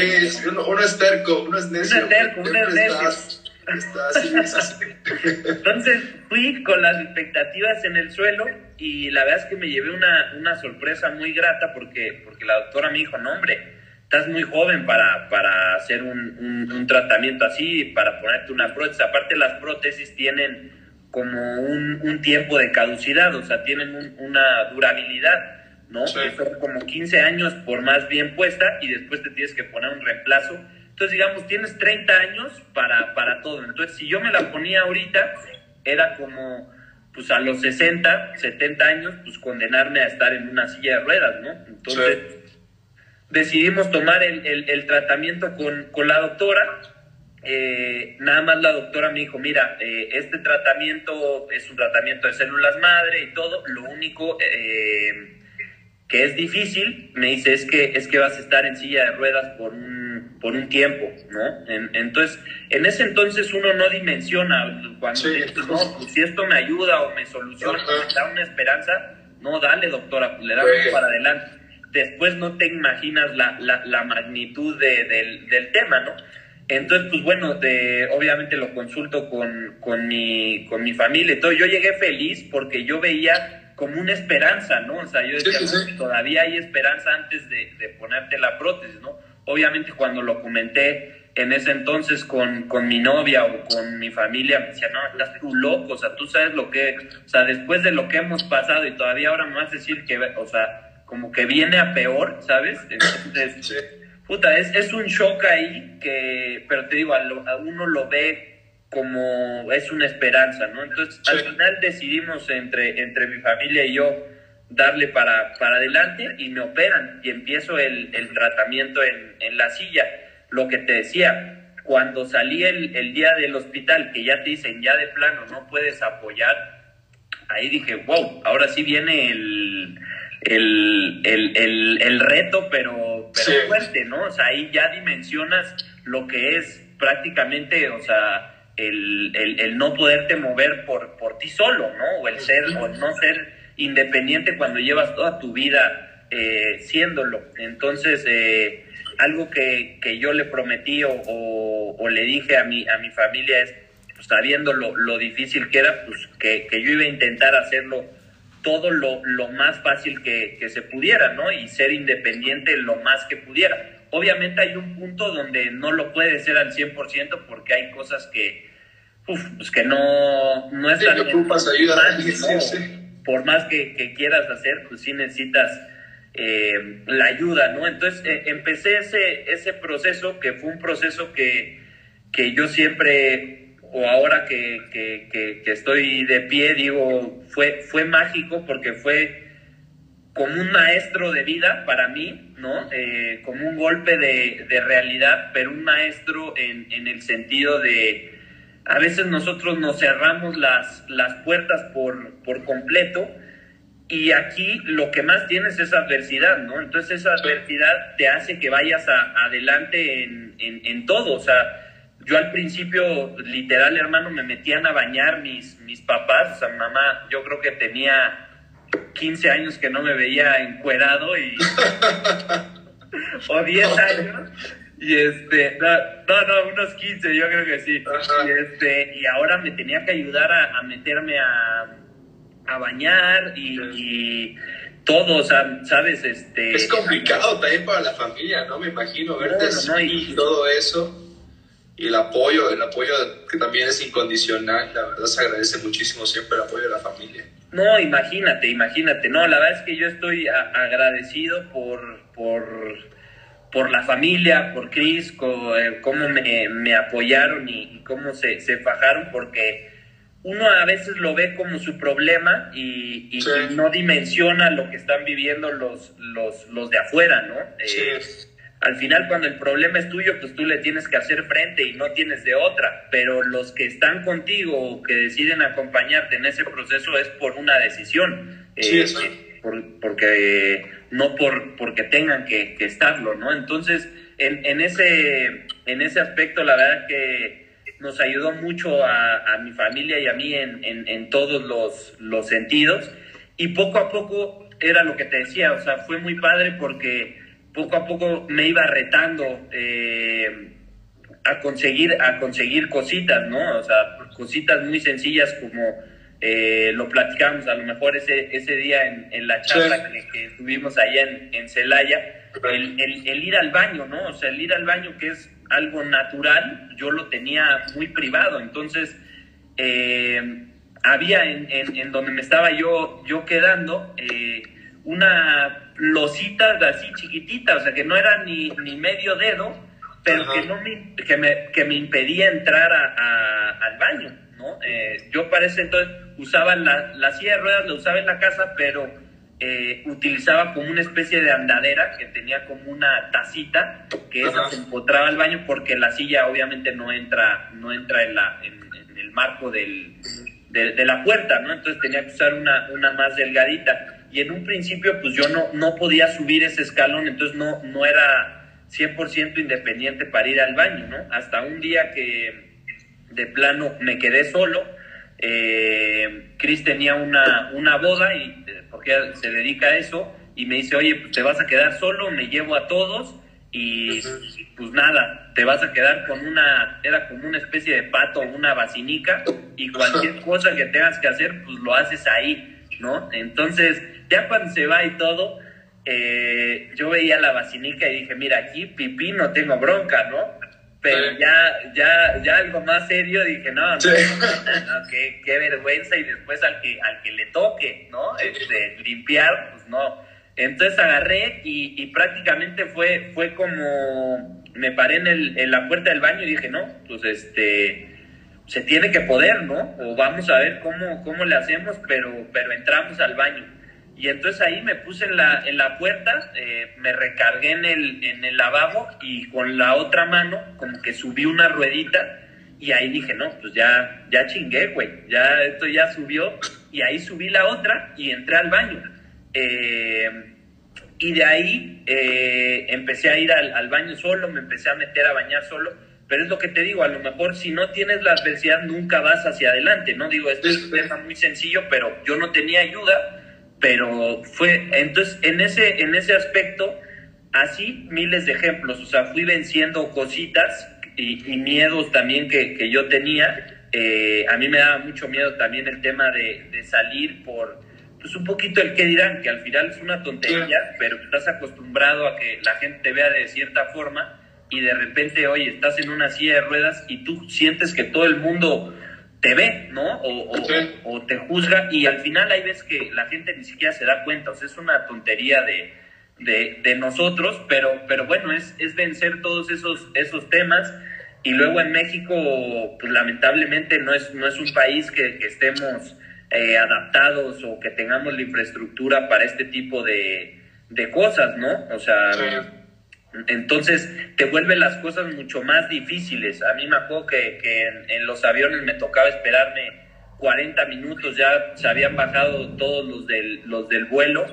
uno, es terco, uno es necio. Uno es terco, uno es necio. Entonces fui con las expectativas en el suelo y la verdad es que me llevé una, una sorpresa muy grata porque, porque la doctora me dijo, no hombre, estás muy joven para, para hacer un, un, tratamiento así, para ponerte una prótesis. Aparte las prótesis tienen como un, un tiempo de caducidad, o sea, tienen una durabilidad. ¿no? Son como 15 años por más bien puesta y después te tienes que poner un reemplazo entonces, digamos, tienes 30 años para, para todo. Entonces, si yo me la ponía ahorita, era como, pues a los 60, 70 años, pues condenarme a estar en una silla de ruedas, ¿no? Entonces, decidimos tomar el, el, tratamiento con, con, la doctora. Eh, nada más la doctora me dijo, mira, eh, este tratamiento es un tratamiento de células madre y todo, lo único... Eh, que es difícil, me dice, es que, es que vas a estar en silla de ruedas por un, por un tiempo, ¿no? entonces, en ese entonces uno no dimensiona, cuando no, pues, si esto me ayuda o me soluciona, me da una esperanza, no, dale doctora, pues, le damos para adelante. Después no te imaginas la, la, la magnitud de, del, del tema, ¿no? Entonces, pues bueno, de, obviamente lo consulto con, con, mi, con mi familia y todo. Yo llegué feliz porque yo veía como una esperanza, ¿no? O sea, yo decía, todavía hay esperanza antes de, de, ponerte la prótesis, ¿no? Obviamente cuando lo comenté en ese entonces con, con mi novia o con mi familia, me decía, no, estás tú loco, o sea, tú sabes lo que, o sea, después de lo que hemos pasado y todavía ahora me vas a decir que, o sea, como que viene a peor, ¿sabes? Entonces, puta, es, es un shock ahí que, pero te digo, a, a uno lo ve como es una esperanza, ¿no? Entonces, al final decidimos entre, entre mi familia y yo darle para, para adelante y me operan y empiezo el, el tratamiento en, en, la silla. Lo que te decía, cuando salí el, el, día del hospital, que ya te dicen, ya de plano no puedes apoyar, ahí dije, wow, ahora sí viene el, el, el, el reto, pero, pero fuerte, ¿no? O sea, ahí ya dimensionas lo que es prácticamente, o sea, el, el, el, no poderte mover por, por ti solo, ¿no? O el ser, o no ser independiente cuando llevas toda tu vida eh, siéndolo. Entonces, eh, algo que, que yo le prometí o, o, le dije a mi, a mi familia es, pues, sabiendo lo, lo difícil que era, pues que, que, yo iba a intentar hacerlo todo lo, lo más fácil que, que, se pudiera, ¿no? Y ser independiente lo más que pudiera. Obviamente hay un punto donde no lo puede ser al 100% porque hay cosas que, uf, pues que no, no están... Por más que, que, quieras hacer, pues sí necesitas eh, la ayuda, ¿no? Entonces eh, empecé ese, ese proceso, que fue un proceso que, que yo siempre, o ahora que, que, que, estoy de pie, digo, fue, fue mágico porque fue como un maestro de vida para mí, ¿no? Eh, como un golpe de, de, realidad, pero un maestro en, en el sentido de a veces nosotros nos cerramos las, las puertas por, por completo y aquí lo que más tienes es adversidad, ¿no? Entonces esa adversidad te hace que vayas adelante en, en, todo, o sea, yo al principio, literal, hermano, me metían a bañar mis, mis papás, o sea, mamá, yo creo que tenía 15 años que no me veía encuerado y... o 10 años y este, no, no, unos 15, yo creo que sí. Y, este, y ahora me tenía que ayudar a, meterme a, a bañar y, todo, o sea, ¿sabes? Este, es complicado también para la familia, ¿no? Me imagino verte y todo eso. Y el apoyo, el apoyo que también es incondicional, la verdad se agradece muchísimo siempre el apoyo de la familia. No, imagínate, imagínate. No, la verdad es que yo estoy agradecido por, por por la familia, por Cris, eh, cómo me, me apoyaron y, cómo se, se, fajaron, porque uno a veces lo ve como su problema y, y, no dimensiona lo que están viviendo los, los, los de afuera, ¿no? Eh, al final, cuando el problema es tuyo, pues tú le tienes que hacer frente y no tienes de otra, pero los que están contigo o que deciden acompañarte en ese proceso es por una decisión. Sí, eh, porque no por porque tengan que, estarlo, ¿no? Entonces, en, en, ese, en ese aspecto, la verdad que nos ayudó mucho a, mi familia y a mí en, en, todos los, los, sentidos. Y poco a poco era lo que te decía, o sea, fue muy padre porque poco a poco me iba retando eh, a, conseguir, a conseguir cositas, ¿no? O sea, cositas muy sencillas como eh, lo platicamos a lo mejor ese, ese día en, en la charla que, que, tuvimos allá en, en Celaya, el, el, ir al baño, ¿no? O sea, el ir al baño que es algo natural, yo lo tenía muy privado, entonces eh, había en, en, donde me estaba yo, yo quedando eh, una losita así chiquitita, o sea, que no era ni, ni medio dedo, pero que, no me, que, me, que me impedía entrar a, al baño. Eh, yo para ese entonces usaba la, la, silla de ruedas, la usaba en la casa, pero eh, utilizaba como una especie de andadera que tenía como una tacita que esa se empotraba al baño porque la silla obviamente no entra, no entra en, la, en, el marco del, de, la puerta, ¿no? Entonces tenía que usar una, una más delgadita. Y en un principio pues yo no, no podía subir ese escalón, entonces no, no era 100% independiente para ir al baño, ¿no? Hasta un día que de plano me quedé solo. Eh, Chris tenía una, una boda y eh, porque se dedica a eso y me dice, oye, pues te vas a quedar solo, me llevo a todos y pues nada, te vas a quedar con una, era como una especie de pato, una vacinica y cualquier cosa que tengas que hacer, pues lo haces ahí, ¿no? Entonces, ya cuando se va y todo, eh, yo veía la vacinica y dije, mira, aquí pipí no tengo bronca, ¿no? pero ya, ya, ya algo más serio dije, no, no, qué, qué, vergüenza y después al que, al que le toque, ¿no? Este, limpiar, pues no. Entonces agarré y, y, prácticamente fue, fue como, me paré en, el, en la puerta del baño y dije, no, pues este, se tiene que poder, ¿no? O vamos a ver cómo, cómo le hacemos, pero, pero entramos al baño. Y entonces ahí me puse en la, en la puerta, eh, me recargué en el, en el lavabo y con la otra mano como que subí una ruedita y ahí dije, no, pues ya, ya chingué, güey, ya esto ya subió y ahí subí la otra y entré al baño. Eh, y de ahí eh, empecé a ir al, al, baño solo, me empecé a meter a bañar solo, pero es lo que te digo, a lo mejor si no tienes la adversidad nunca vas hacia adelante, ¿no? Digo, esto es un tema muy sencillo, pero yo no tenía ayuda pero fue, entonces en ese, en ese aspecto así miles de ejemplos, o sea, fui venciendo cositas y, y miedos también que, que yo tenía. Eh, a mí me daba mucho miedo también el tema de, de salir por, pues un poquito el que dirán, que al final es una tontería, pero estás acostumbrado a que la gente te vea de cierta forma y de repente, oye, estás en una silla de ruedas y tú sientes que todo el mundo te ve, ¿no? O, o, o te juzga y al final hay veces que la gente ni siquiera se da cuenta, o sea, es una tontería de, de, de nosotros, pero, pero bueno, es, es vencer todos esos, esos temas. Y luego en México, pues lamentablemente no es, no es un país que, que estemos eh, adaptados o que tengamos la infraestructura para este tipo de, de cosas, ¿no? O sea, sí. Entonces te vuelve las cosas mucho más difíciles. A mí me acuerdo que, que en, en, los aviones me tocaba esperarme 40 minutos, ya se habían bajado todos los del, los del vuelo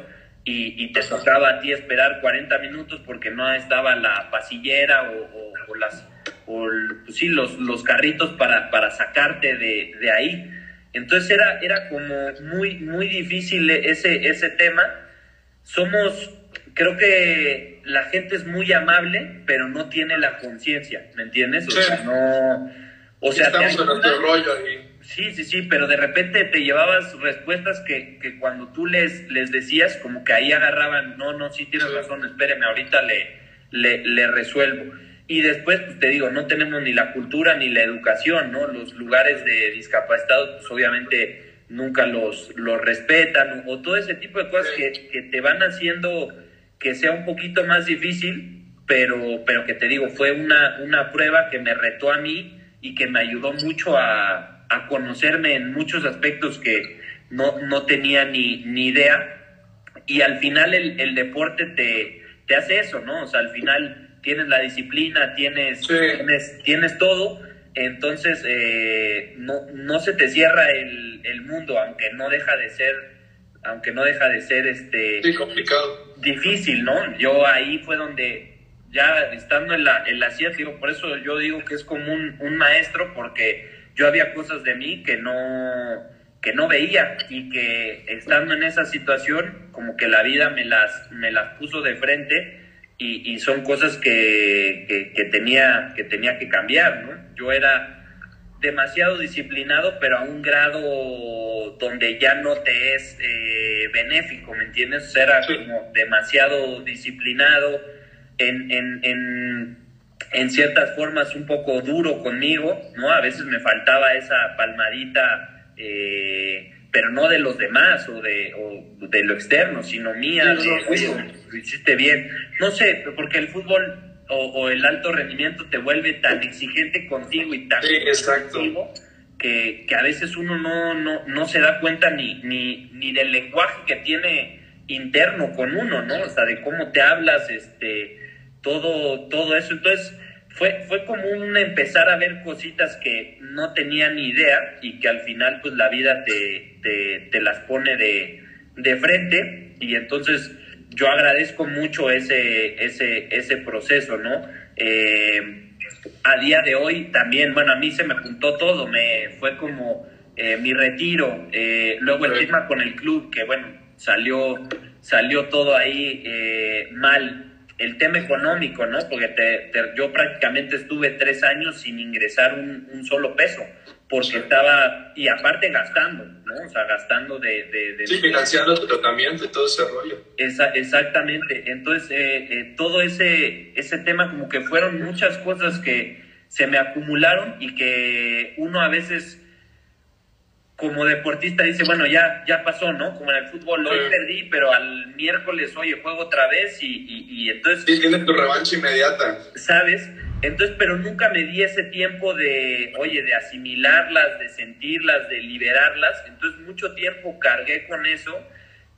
y, y, te tocaba a ti esperar 40 minutos porque no estaba la pasillera o, o, o las o pues sí, los, los carritos para, para sacarte de, de, ahí. Entonces era, era como muy, muy difícil ese, ese tema. Somos, creo que la gente es muy amable, pero no tiene la conciencia, ¿me entiendes? O sí. sea, no... O sea, Estamos en nuestro rollo ahí. Sí, sí, sí, pero de repente te llevabas respuestas que, que cuando tú les, les decías, como que ahí agarraban, no, no, sí tienes sí. razón, espéreme, ahorita le, le, le resuelvo. Y después, pues te digo, no tenemos ni la cultura ni la educación, ¿no? Los lugares de discapacitados, pues obviamente nunca los, los respetan, o todo ese tipo de cosas que, que te van haciendo que sea un poquito más difícil, pero, pero que te digo, fue una, una prueba que me retó a mí y que me ayudó mucho a, a conocerme en muchos aspectos que no, no tenía ni, ni idea. Y al final el, el deporte te, te hace eso, ¿no? O sea, al final tienes la disciplina, tienes, sí. tienes, tienes, todo, entonces eh, no, no se te cierra el, el, mundo, aunque no deja de ser, aunque no deja de ser este sí, complicado. Difícil, ¿no? Yo ahí fue donde ya estando en la, en la digo, por eso yo digo que es como un, un maestro, porque yo había cosas de mí que no, que no veía y que estando en esa situación, como que la vida me las, me las puso de frente y, y son cosas que, que, que, tenía, que tenía que cambiar, ¿no? Yo era demasiado disciplinado, pero a un grado donde ya no te es eh, benéfico, ¿me entiendes? O sea, era sí. como demasiado disciplinado, en, en, en, en, ciertas formas un poco duro conmigo, ¿no? A veces me faltaba esa palmadita, eh, pero no de los demás o de, o de lo externo, sino mía, sí, de, oye, lo hiciste bien. No sé, porque el fútbol o, o, el alto rendimiento te vuelve tan exigente contigo y tan sí, contigo que, que, a veces uno no, no, no se da cuenta ni, ni, ni del lenguaje que tiene interno con uno, ¿no? O sea, de cómo te hablas, este, todo, todo eso. Entonces, fue, fue como un empezar a ver cositas que no tenía ni idea y que al final, pues la vida te, te, te las pone de, de frente. Y entonces, yo agradezco mucho ese, ese, ese proceso, ¿no? Eh, a día de hoy también, bueno, a mí se me juntó todo, me fue como eh, mi retiro, eh, luego el tema con el club, que bueno, salió, salió todo ahí eh, mal, el tema económico, ¿no? Porque te, te, yo prácticamente estuve tres años sin ingresar un, un solo peso porque estaba, y aparte gastando, ¿no? O sea, gastando de... de, de sí, financiando tu tratamiento y todo ese rollo. Esa, exactamente. Entonces, eh, eh, todo ese, ese tema como que fueron muchas cosas que se me acumularon y que uno a veces como deportista dice, bueno, ya, ya pasó, ¿no? Como en el fútbol, hoy sí. perdí, pero al miércoles, oye, juego otra vez y, y, y entonces... Sí, tienes tu revancha inmediata. ¿Sabes? Entonces, pero nunca me di ese tiempo de, oye, de asimilarlas, de sentirlas, de liberarlas. Entonces, mucho tiempo cargué con eso.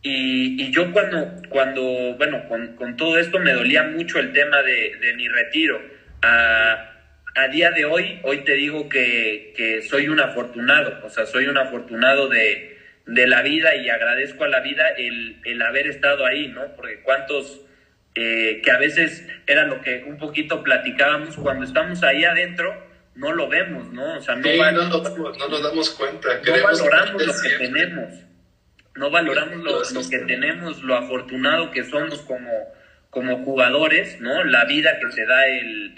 Y, y yo cuando, cuando bueno, con, con, todo esto me dolía mucho el tema de, mi retiro. A, a, día de hoy, hoy te digo que, que, soy un afortunado. O sea, soy un afortunado de, de la vida y agradezco a la vida el, el haber estado ahí, ¿no? Porque cuántos eh, que a veces era lo que un poquito platicábamos cuando estamos ahí adentro, no lo vemos, ¿no? O sea, no, sí, no, no, no, nos damos cuenta. No valoramos lo que siempre. tenemos, no valoramos lo, lo, que tenemos, lo afortunado que somos como, como jugadores, ¿no? La vida que te da el,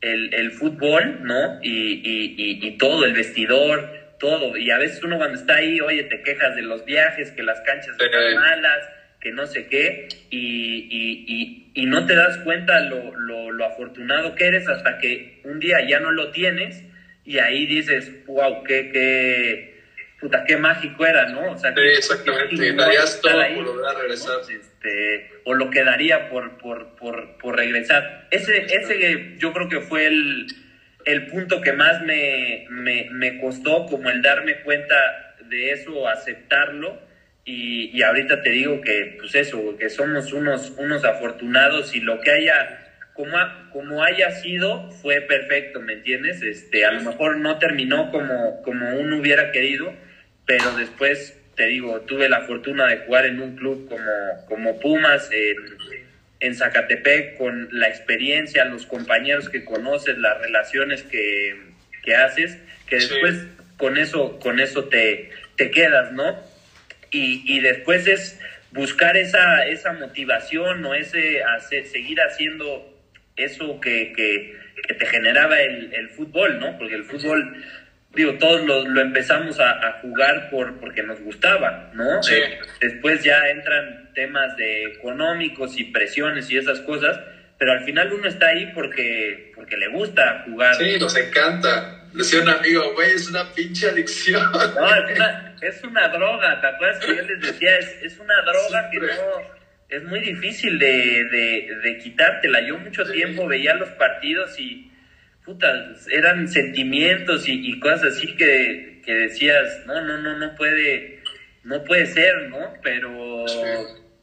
el, el, fútbol, ¿no? Y, y, y, todo, el vestidor, todo. Y a veces uno cuando está ahí, oye, te quejas de los viajes, que las canchas están malas, que no sé qué, y, y, no te das cuenta lo, lo, lo, afortunado que eres hasta que un día ya no lo tienes y ahí dices, wow, qué, qué, puta, qué mágico era, ¿no? O sea, sí, exactamente, darías todo por lograr regresar. Este, o lo que daría por, por, por, por regresar. Ese, ese yo creo que fue el, el punto que más me, me, me costó, como el darme cuenta de eso, aceptarlo y, ahorita te digo que, pues eso, que somos unos, unos afortunados y lo que haya, como, como haya sido, fue perfecto, ¿me entiendes? Este, a lo mejor no terminó como, como uno hubiera querido, pero después, te digo, tuve la fortuna de jugar en un club como, como Pumas, en, en Zacatepec, con la experiencia, los compañeros que conoces, las relaciones que, que haces, que después con eso, con eso te, te quedas, ¿no? Y, y después es buscar esa, esa motivación o ese hacer, seguir haciendo eso que, que, te generaba el, el, fútbol, ¿no? Porque el fútbol, digo, todos lo, lo empezamos a, a, jugar por, porque nos gustaba, ¿no? Sí. Después ya entran temas de económicos y presiones y esas cosas, pero al final uno está ahí porque, porque le gusta jugar. Sí, nos encanta. Decía un amigo, güey, es una pinche adicción. No, es una, es una droga, ¿te acuerdas que yo les decía? Es, es una droga que no... Es muy difícil de, de, de quitártela. Yo mucho tiempo veía los partidos y, puta, eran sentimientos y, y cosas así que, que, decías, no, no, no, no puede, no puede ser, ¿no? Pero...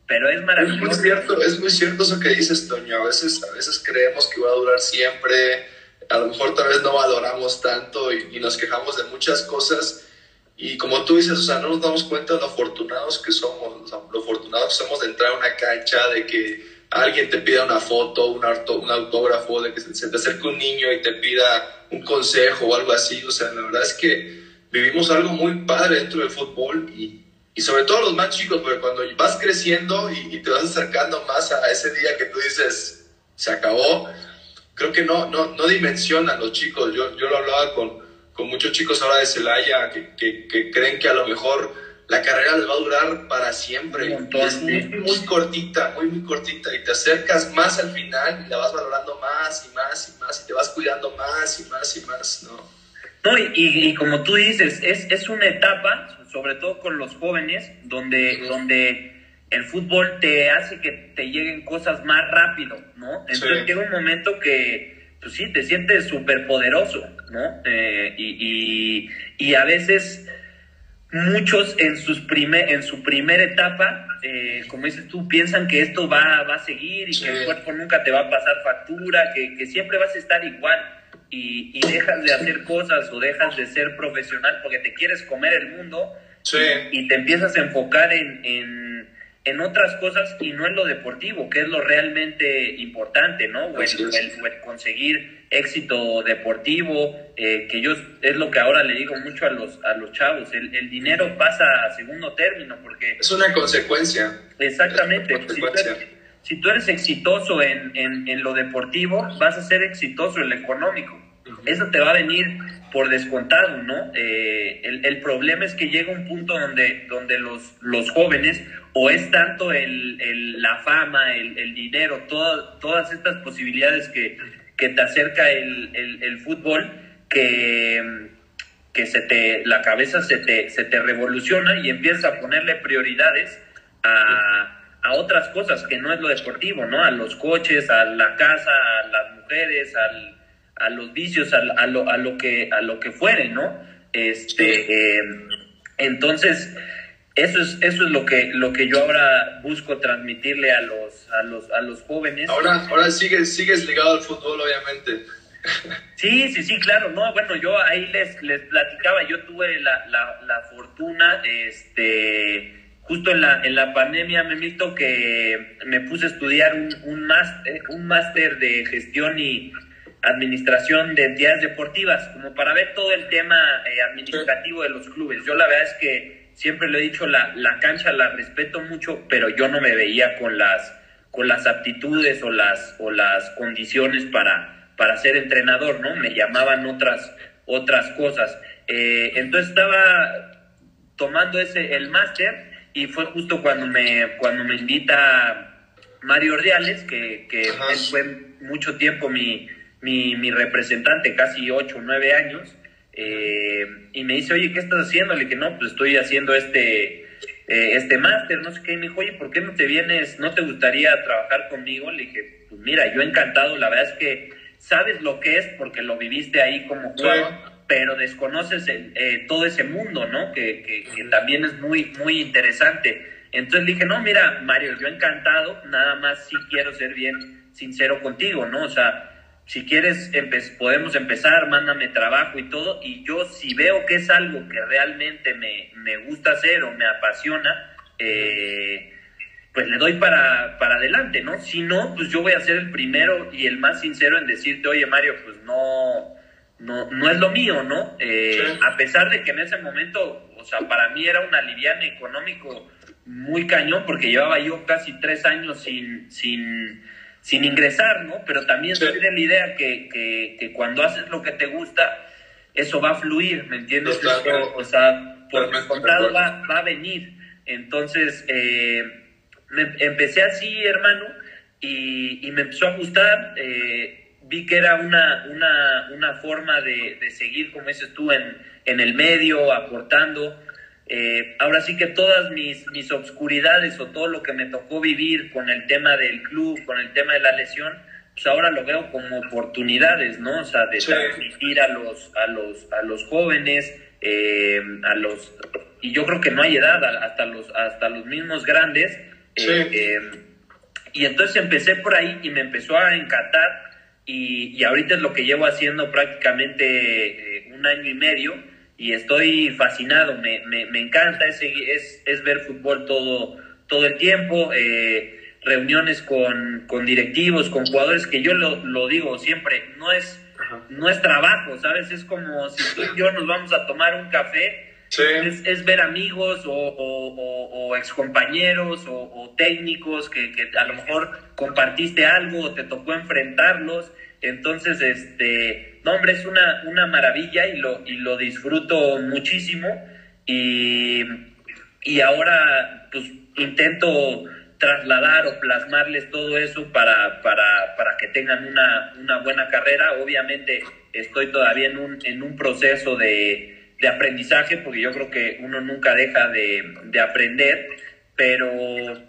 Pero es maravilloso. Es muy cierto, es muy cierto eso que dices, Toño. A veces, a veces creemos que va a durar siempre, a lo mejor tal vez no valoramos tanto y, nos quejamos de muchas cosas. Y como tú dices, o sea, no nos damos cuenta de lo afortunados que somos, lo afortunados que somos de entrar a una cancha, de que alguien te pida una foto, un, un autógrafo, de que se, te acerque un niño y te pida un consejo o algo así. O sea, la verdad es que vivimos algo muy padre dentro del fútbol y, y sobre todo los más chicos, porque cuando vas creciendo y, y, te vas acercando más a ese día que tú dices, se acabó, creo que no, no, no dimensionan los chicos. Yo, yo lo hablaba con, con muchos chicos ahora de Celaya que, que, que, creen que a lo mejor la carrera les va a durar para siempre. es muy, muy cortita, muy, muy cortita. Y te acercas más al final y la vas valorando más y más y más y te vas cuidando más y más y más, ¿no? No, y, y, como tú dices, es, es una etapa, sobre todo con los jóvenes, donde, donde el fútbol te hace que te lleguen cosas más rápido, ¿no? Entonces llega un momento que, pues sí, te sientes súper poderoso, ¿no? Eh, y, y, a veces muchos en, sus primer, en su primera etapa, eh, como dices tú, piensan que esto va, va a seguir y que el cuerpo nunca te va a pasar factura, que, que siempre vas a estar igual. Y, y, dejas de hacer cosas o dejas de ser profesional porque te quieres comer el mundo y, y, te empiezas a enfocar en, en en otras cosas y no en lo deportivo, que es lo realmente importante, ¿no? O el, conseguir éxito deportivo, eh, que yo es lo que ahora le digo mucho a los, a los chavos, el, dinero pasa a segundo término porque... Es una consecuencia. Exactamente. Si, tú eres, exitoso en, en, en, lo deportivo, vas a ser exitoso en lo económico. Eso te va a venir por descontado, ¿no? Eh, el, el, problema es que llega un punto donde, donde los, los jóvenes o es tanto el, el, la fama, el, el dinero, todas estas posibilidades que, que te acerca el, el, fútbol, que, que se te, la cabeza se te, se te revoluciona y empiezas a ponerle prioridades a, a otras cosas que no es lo deportivo, ¿no? A los coches, a la casa, a las mujeres, al, a los vicios, a, a, lo, a, lo, que, a lo que fuere, ¿no? Este, eh, entonces, eso es, eso es lo que, lo que yo ahora busco transmitirle a los, a los, a los jóvenes. Ahora, ahora sigues, sigues ligado al fútbol, obviamente. Sí, sí, sí, claro, no, bueno, yo ahí les, les platicaba, yo tuve la, la, la fortuna, este, justo en la, en la pandemia, me visto que me puse a estudiar un, un máster, un máster de gestión y administración de entidades deportivas, como para ver todo el tema eh, administrativo de los clubes. Yo la verdad es que siempre lo he dicho, la, la cancha la respeto mucho, pero yo no me veía con las con las aptitudes o las, o las condiciones para, para ser entrenador, ¿no? Me llamaban otras, otras cosas. Eh, entonces estaba tomando ese, el máster y fue justo cuando me, cuando me invita Mario Ordiales, que, que fue mucho tiempo mi, mi, mi representante, casi ocho o nueve años, eh, y me dice, oye, ¿qué estás haciendo? Le dije, no, pues estoy haciendo este, eh, este máster, no sé qué. Y me dijo, oye, ¿por qué no te vienes, no te gustaría trabajar conmigo? Le dije, pues mira, yo encantado, la verdad es que sabes lo que es porque lo viviste ahí como jugador, pero desconoces eh, todo ese mundo, ¿no? Que, que, que, también es muy, muy interesante. Entonces le dije, no, mira, Mario, yo encantado, nada más sí quiero ser bien sincero contigo, ¿no? O sea, si quieres, podemos empezar, mándame trabajo y todo, y yo si veo que es algo que realmente me, me gusta hacer o me apasiona, eh, pues le doy para, para adelante, ¿no? Si no, pues yo voy a ser el primero y el más sincero en decirte, oye Mario, pues no, no, no es lo mío, ¿no? Eh, a pesar de que en ese momento, o sea, para mí era un aliviane económico muy cañón, porque llevaba yo casi tres años sin, sin sin ingresar, ¿no? Pero también se tiene la idea que, que, cuando haces lo que te gusta, eso va a fluir, ¿me entiendes? o sea, por encontrado va, va a venir. Entonces, eh, me, empecé así, hermano, y, y, me empezó a gustar. Eh, vi que era una, una, una forma de, de, seguir, como dices tú, en, en el medio, aportando. Eh, ahora sí que todas mis, mis obscuridades o todo lo que me tocó vivir con el tema del club, con el tema de la lesión, pues ahora lo veo como oportunidades, ¿no? O sea, de transmitir a los, a los, a los jóvenes, eh, a los, y yo creo que no hay edad, hasta los, hasta los mismos grandes. Eh, y entonces empecé por ahí y me empezó a encantar y, y ahorita es lo que llevo haciendo prácticamente un año y medio y estoy fascinado, me, me, me encanta, es, es, es, ver fútbol todo, todo el tiempo, eh, reuniones con, con, directivos, con jugadores, que yo lo, lo digo siempre, no es, no es trabajo, ¿sabes? Es como si tú y yo nos vamos a tomar un café, es, es, ver amigos o, o, o, o excompañeros o, técnicos que, que a lo mejor compartiste algo o te tocó enfrentarlos entonces, este, no, hombre, es una, una maravilla y lo, y lo disfruto muchísimo. Y, y ahora, pues, intento trasladar o plasmarles todo eso para, para, para que tengan una, una, buena carrera. Obviamente estoy todavía en un, en un proceso de, de aprendizaje, porque yo creo que uno nunca deja de, de aprender, pero,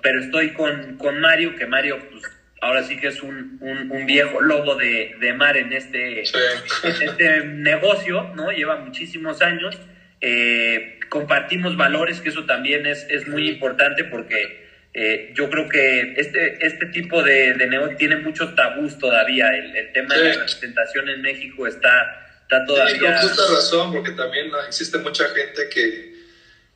pero estoy con, con Mario, que Mario pues, ahora sí que es un, un, viejo lobo de, de, mar en este, este negocio, ¿no? Lleva muchísimos años. Eh, compartimos valores, que eso también es, es muy importante porque eh, yo creo que este, este tipo de, de negocio tiene muchos tabús todavía. El, el tema de la representación en México está, está todavía... Sí, con justa razón, porque también existe mucha gente que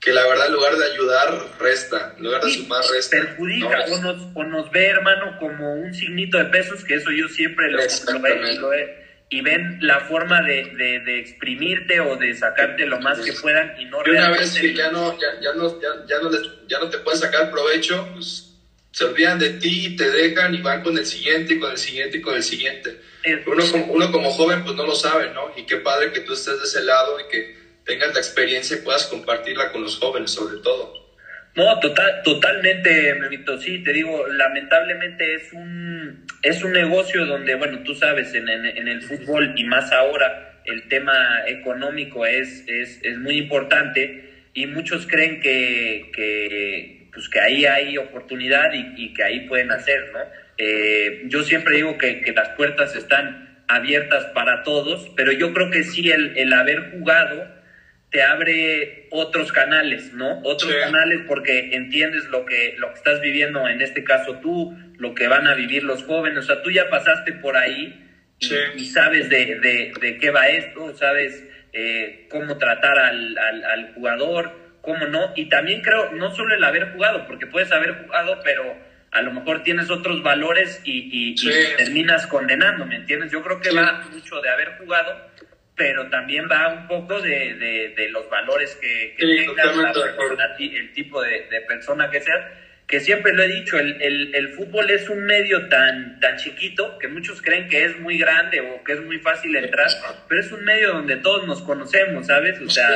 que la verdad en lugar de ayudar, resta, en lugar de sumar, resta. Perjudica o, nos, o nos ve, hermano, como un signito de pesos, que eso yo siempre lo, lo, he, y ven la forma de, de, de, exprimirte o de sacarte lo más que puedan y no y una vez que ya no, ya, ya no, ya, ya, no les, ya no te puedes sacar provecho, pues se olvidan de ti, te dejan y van con el siguiente y con el siguiente y con el siguiente. Uno, uno como joven pues no lo sabe, ¿no? Y qué padre que tú estés de ese lado y que tengas la experiencia y puedas compartirla con los jóvenes sobre todo. No, total, totalmente, Memito. Sí, te digo, lamentablemente es un, es un negocio donde, bueno, tú sabes, en, en, el fútbol y más ahora, el tema económico es, es, es muy importante y muchos creen que, que, pues que ahí hay oportunidad y, y que ahí pueden hacer, ¿no? Eh, yo siempre digo que, que, las puertas están abiertas para todos, pero yo creo que sí el, el haber jugado te abre otros canales, ¿no? Otros canales porque entiendes lo que, lo que estás viviendo, en este caso tú, lo que van a vivir los jóvenes, o sea, tú ya pasaste por ahí y, sabes de, de, de, qué va esto, sabes eh, cómo tratar al, al, al, jugador, cómo no, y también creo, no solo el haber jugado, porque puedes haber jugado, pero a lo mejor tienes otros valores y, y, terminas condenando, ¿me entiendes? Yo creo que va mucho de haber jugado pero también va un poco de, de, de los valores que, que tengas, el tipo de, de, persona que seas, que siempre lo he dicho, el, el, el, fútbol es un medio tan, tan chiquito que muchos creen que es muy grande o que es muy fácil entrar, pero es un medio donde todos nos conocemos, ¿sabes? O sea,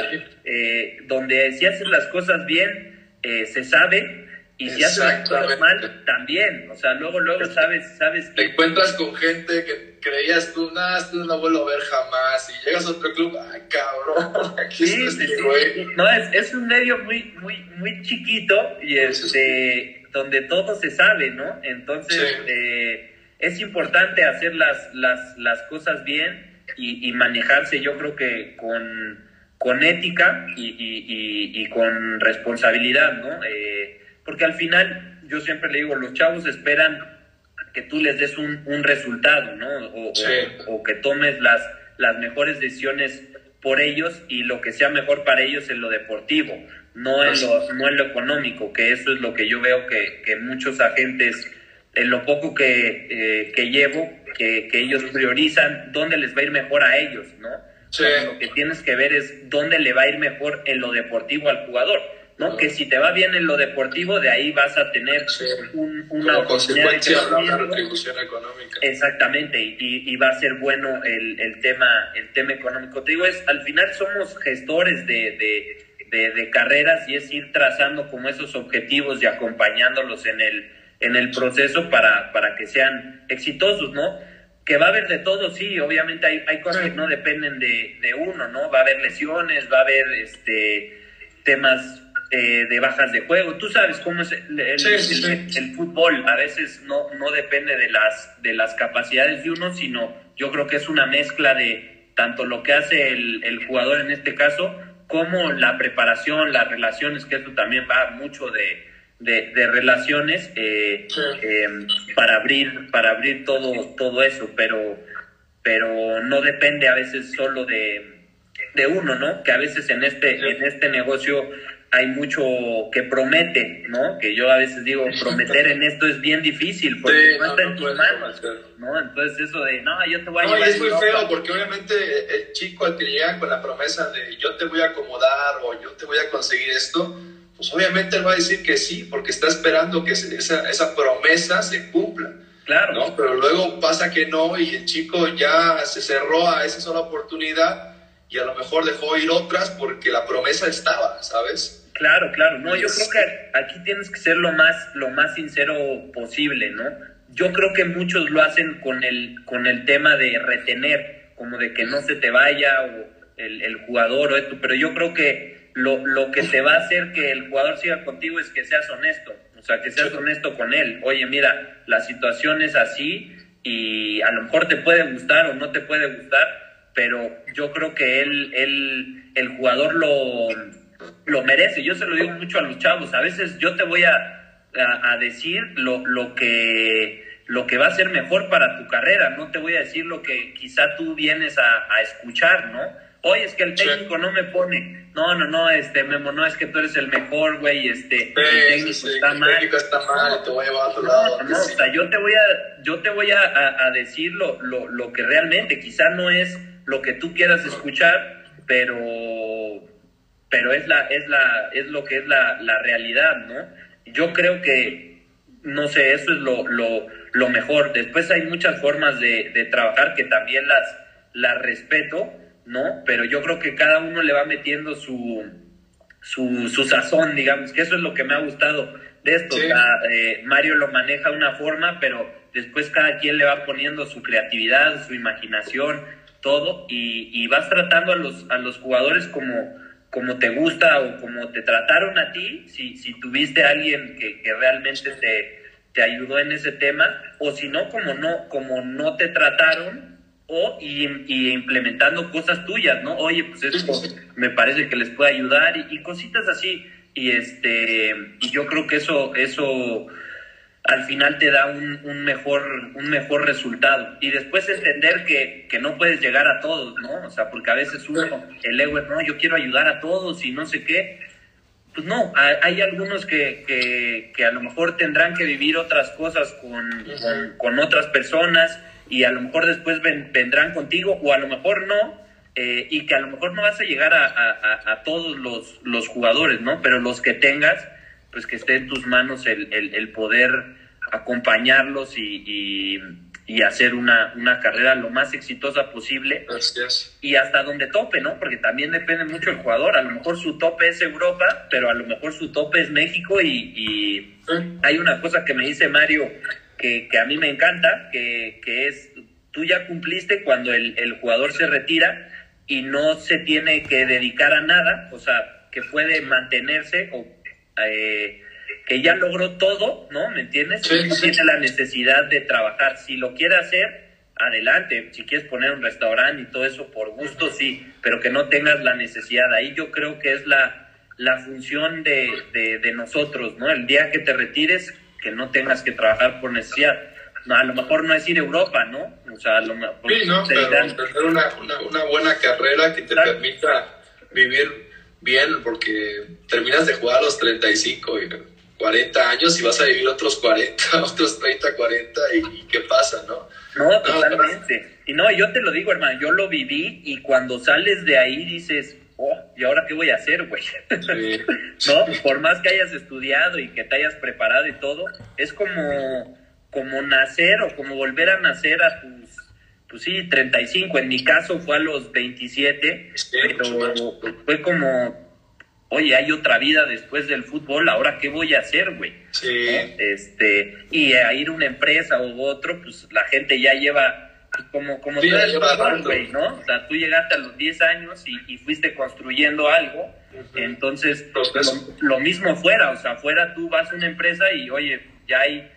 eh, donde si haces las cosas bien, eh, se sabe, y si haces las cosas mal, también. O sea, luego, luego sabes, sabes Te encuentras con gente que creías tú, nada, esto no lo vuelvo a ver jamás. Y llegas a otro club, ay, cabrón, aquí sí, sí, sí. No, es, es un medio muy, muy, muy chiquito y este, donde todo se sabe, ¿no? Entonces, eh, es importante hacer las, las, las cosas bien y, y manejarse, yo creo que con, con ética y, y, y con responsabilidad, ¿no? Eh, porque al final, yo siempre le digo, los chavos esperan que tú les des un, un resultado, ¿no? O, o, que tomes las, las mejores decisiones por ellos y lo que sea mejor para ellos en lo deportivo, no en lo, no en lo económico, que eso es lo que yo veo que, que muchos agentes, en lo poco que, eh, que llevo, que, que, ellos priorizan dónde les va a ir mejor a ellos, ¿no? Lo que tienes que ver es dónde le va a ir mejor en lo deportivo al jugador ¿no? Que si te va bien en lo deportivo, de ahí vas a tener un, una consecuencia una retribución económica. Exactamente, y, y, va a ser bueno el, el, tema, el tema económico. Te digo, es, al final somos gestores de, de, de, carreras y es ir trazando como esos objetivos y acompañándolos en el, en el proceso para, para que sean exitosos, ¿no? Que va a haber de todo, sí, obviamente hay, hay cosas que no dependen de, de uno, ¿no? Va a haber lesiones, va a haber este temas eh, de bajas de juego. Tú sabes cómo es el, el, fútbol. A veces no, no depende de las, de las capacidades de uno, sino yo creo que es una mezcla de tanto lo que hace el, el jugador en este caso, como la preparación, las relaciones, que esto también va mucho de, de, relaciones eh, eh, para abrir, para abrir todo, todo eso, pero, pero no depende a veces solo de, de uno, ¿no? Que a veces en este, en este negocio hay mucho que promete, ¿no? Que yo a veces digo, prometer en esto es bien difícil porque no, está en tus manos, ¿no? Entonces eso de, no, yo te voy a No, es muy feo porque obviamente el chico al que llega con la promesa de yo te voy a acomodar o yo te voy a conseguir esto, pues obviamente él va a decir que sí porque está esperando que esa, esa promesa se cumpla. Claro. ¿no? Pero luego pasa que no y el chico ya se cerró a esa sola oportunidad y a lo mejor dejó ir otras porque la promesa estaba, ¿sabes? Claro, claro. No, yo creo que aquí tienes que ser lo más, lo más sincero posible, ¿no? Yo creo que muchos lo hacen con el, con el tema de retener, como de que no se te vaya o el, el jugador o esto, pero yo creo que lo, lo que te va a hacer que el jugador siga contigo es que seas honesto, o sea, que seas honesto con él. Oye, mira, la situación es así y a lo mejor te puede gustar o no te puede gustar, pero yo creo que él, él el jugador lo, lo merece. Yo se lo digo mucho a los chavos. A veces yo te voy a, a, decir lo, lo, que, lo que va a ser mejor para tu carrera. No te voy a decir lo que quizá tú vienes a, a escuchar, ¿no? Oye, es que el técnico no me pone. No, no, no, este, Memo, no, es que tú eres el mejor, güey, este, el técnico está mal. El técnico está mal, te voy a llevar a otro lado. No, o sea, yo te voy a, yo te voy a, a decir lo, lo, lo que realmente, quizá no es lo que tú quieras escuchar, pero, pero es, la, es, la, es lo que es la, la realidad, ¿no? Yo creo que, no sé, eso es lo, lo, lo mejor. Después hay muchas formas de, de trabajar que también las, las respeto, ¿no? Pero yo creo que cada uno le va metiendo su, su, su sazón, digamos, que eso es lo que me ha gustado de esto. eh, Mario lo maneja de una forma, pero después cada quien le va poniendo su creatividad, su imaginación, todo y, vas tratando a los, a los jugadores como, como te gusta o como te trataron a ti, si, si tuviste alguien que, que realmente te, te, ayudó en ese tema, o si no, como no, como no te trataron, o y, y implementando cosas tuyas, ¿no? Oye, pues esto me parece que les puede ayudar y, y cositas así. Y este, y yo creo que eso, eso al final te da un, un, mejor, un mejor resultado. Y después entender que, que, no puedes llegar a todos, ¿no? O sea, porque a veces uno, el ego es, no, yo quiero ayudar a todos y no sé qué. Pues no, hay algunos que, que, que a lo mejor tendrán que vivir otras cosas con, con, con otras personas y a lo mejor después ven, vendrán contigo o a lo mejor no. Eh, y que a lo mejor no vas a llegar a, a, a todos los, los jugadores, ¿no? Pero los que tengas, pues que esté en tus manos el, el, poder acompañarlos y, y, hacer una, una, carrera lo más exitosa posible. Gracias. Y hasta donde tope, ¿no? Porque también depende mucho el jugador. A lo mejor su tope es Europa, pero a lo mejor su tope es México y, y hay una cosa que me dice Mario que, que a mí me encanta, que, que, es, tú ya cumpliste cuando el, el jugador se retira y no se tiene que dedicar a nada, o sea, que puede mantenerse o eh, que ya logró todo, ¿no? ¿Me entiendes? tiene la necesidad de trabajar. Si lo quiere hacer, adelante. Si quieres poner un restaurante y todo eso por gusto, sí, pero que no tengas la necesidad. Ahí yo creo que es la, la función de, de, nosotros, ¿no? El día que te retires, que no tengas que trabajar por necesidad. a lo mejor no es ir a Europa, ¿no? O sea, a lo mejor... Sí, no, pero tener una, una, una buena carrera que te permita vivir bien porque terminas de jugar a los 35 y 40 años y vas a vivir otros 40, otros 30, 40 y, qué pasa, ¿no? No, totalmente. Y no, yo te lo digo, hermano, yo lo viví y cuando sales de ahí dices, oh, ¿y ahora qué voy a hacer, güey? ¿No? Por más que hayas estudiado y que te hayas preparado y todo, es como, como nacer o como volver a nacer a tus pues sí, 35. En mi caso fue a los 27, pero fue como, oye, hay otra vida después del fútbol, ahora qué voy a hacer, güey. Sí. Este, y a ir a una empresa u otro, pues la gente ya lleva pues, como, como sí, fútbol, güey, ¿no? O sea, tú llegaste a los 10 años y, fuiste construyendo algo, entonces lo, lo, mismo fuera, o sea, fuera tú vas a una empresa y, oye, ya hay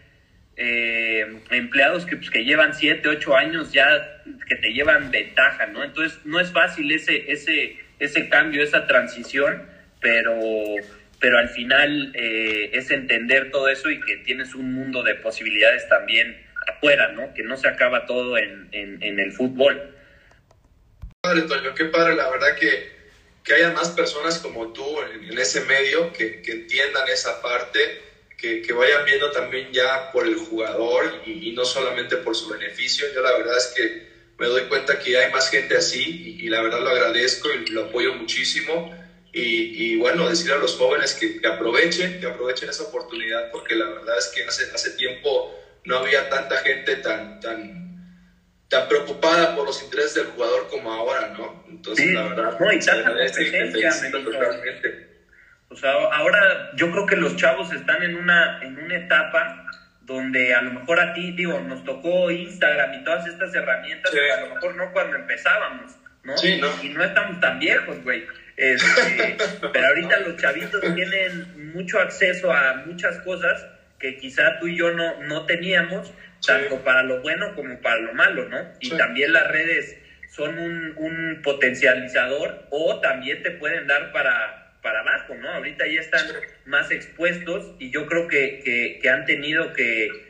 eh, empleados que, pues, que llevan 7, 8 años ya que te llevan ventaja, ¿no? Entonces no es fácil ese, ese, ese cambio, esa transición, pero, pero al final eh, es entender todo eso y que tienes un mundo de posibilidades también afuera, ¿no? Que no se acaba todo en, en, el fútbol. Padre, Toño, qué padre, la verdad que, que haya más personas como tú en, ese medio que, que entiendan esa parte que, vayan viendo también ya por el jugador y, no solamente por su beneficio. Yo la verdad es que me doy cuenta que hay más gente así y, la verdad lo agradezco y lo apoyo muchísimo. Y, bueno, decir a los jóvenes que, aprovechen, que aprovechen esa oportunidad porque la verdad es que hace, hace tiempo no había tanta gente tan, tan, tan preocupada por los intereses del jugador como ahora, ¿no? Entonces, la verdad, no, y tanta o sea, ahora yo creo que los chavos están en una, en una etapa donde a lo mejor a ti, digo, nos tocó Instagram y todas estas herramientas, que a lo mejor no cuando empezábamos, ¿no? Sí, ¿no? Y no estamos tan viejos, güey. Este, pero ahorita los chavitos tienen mucho acceso a muchas cosas que quizá tú y yo no, no teníamos, tanto para lo bueno como para lo malo, ¿no? Y también las redes son un, un potencializador o también te pueden dar para para abajo, ¿no? Ahorita ya están más expuestos y yo creo que, han tenido que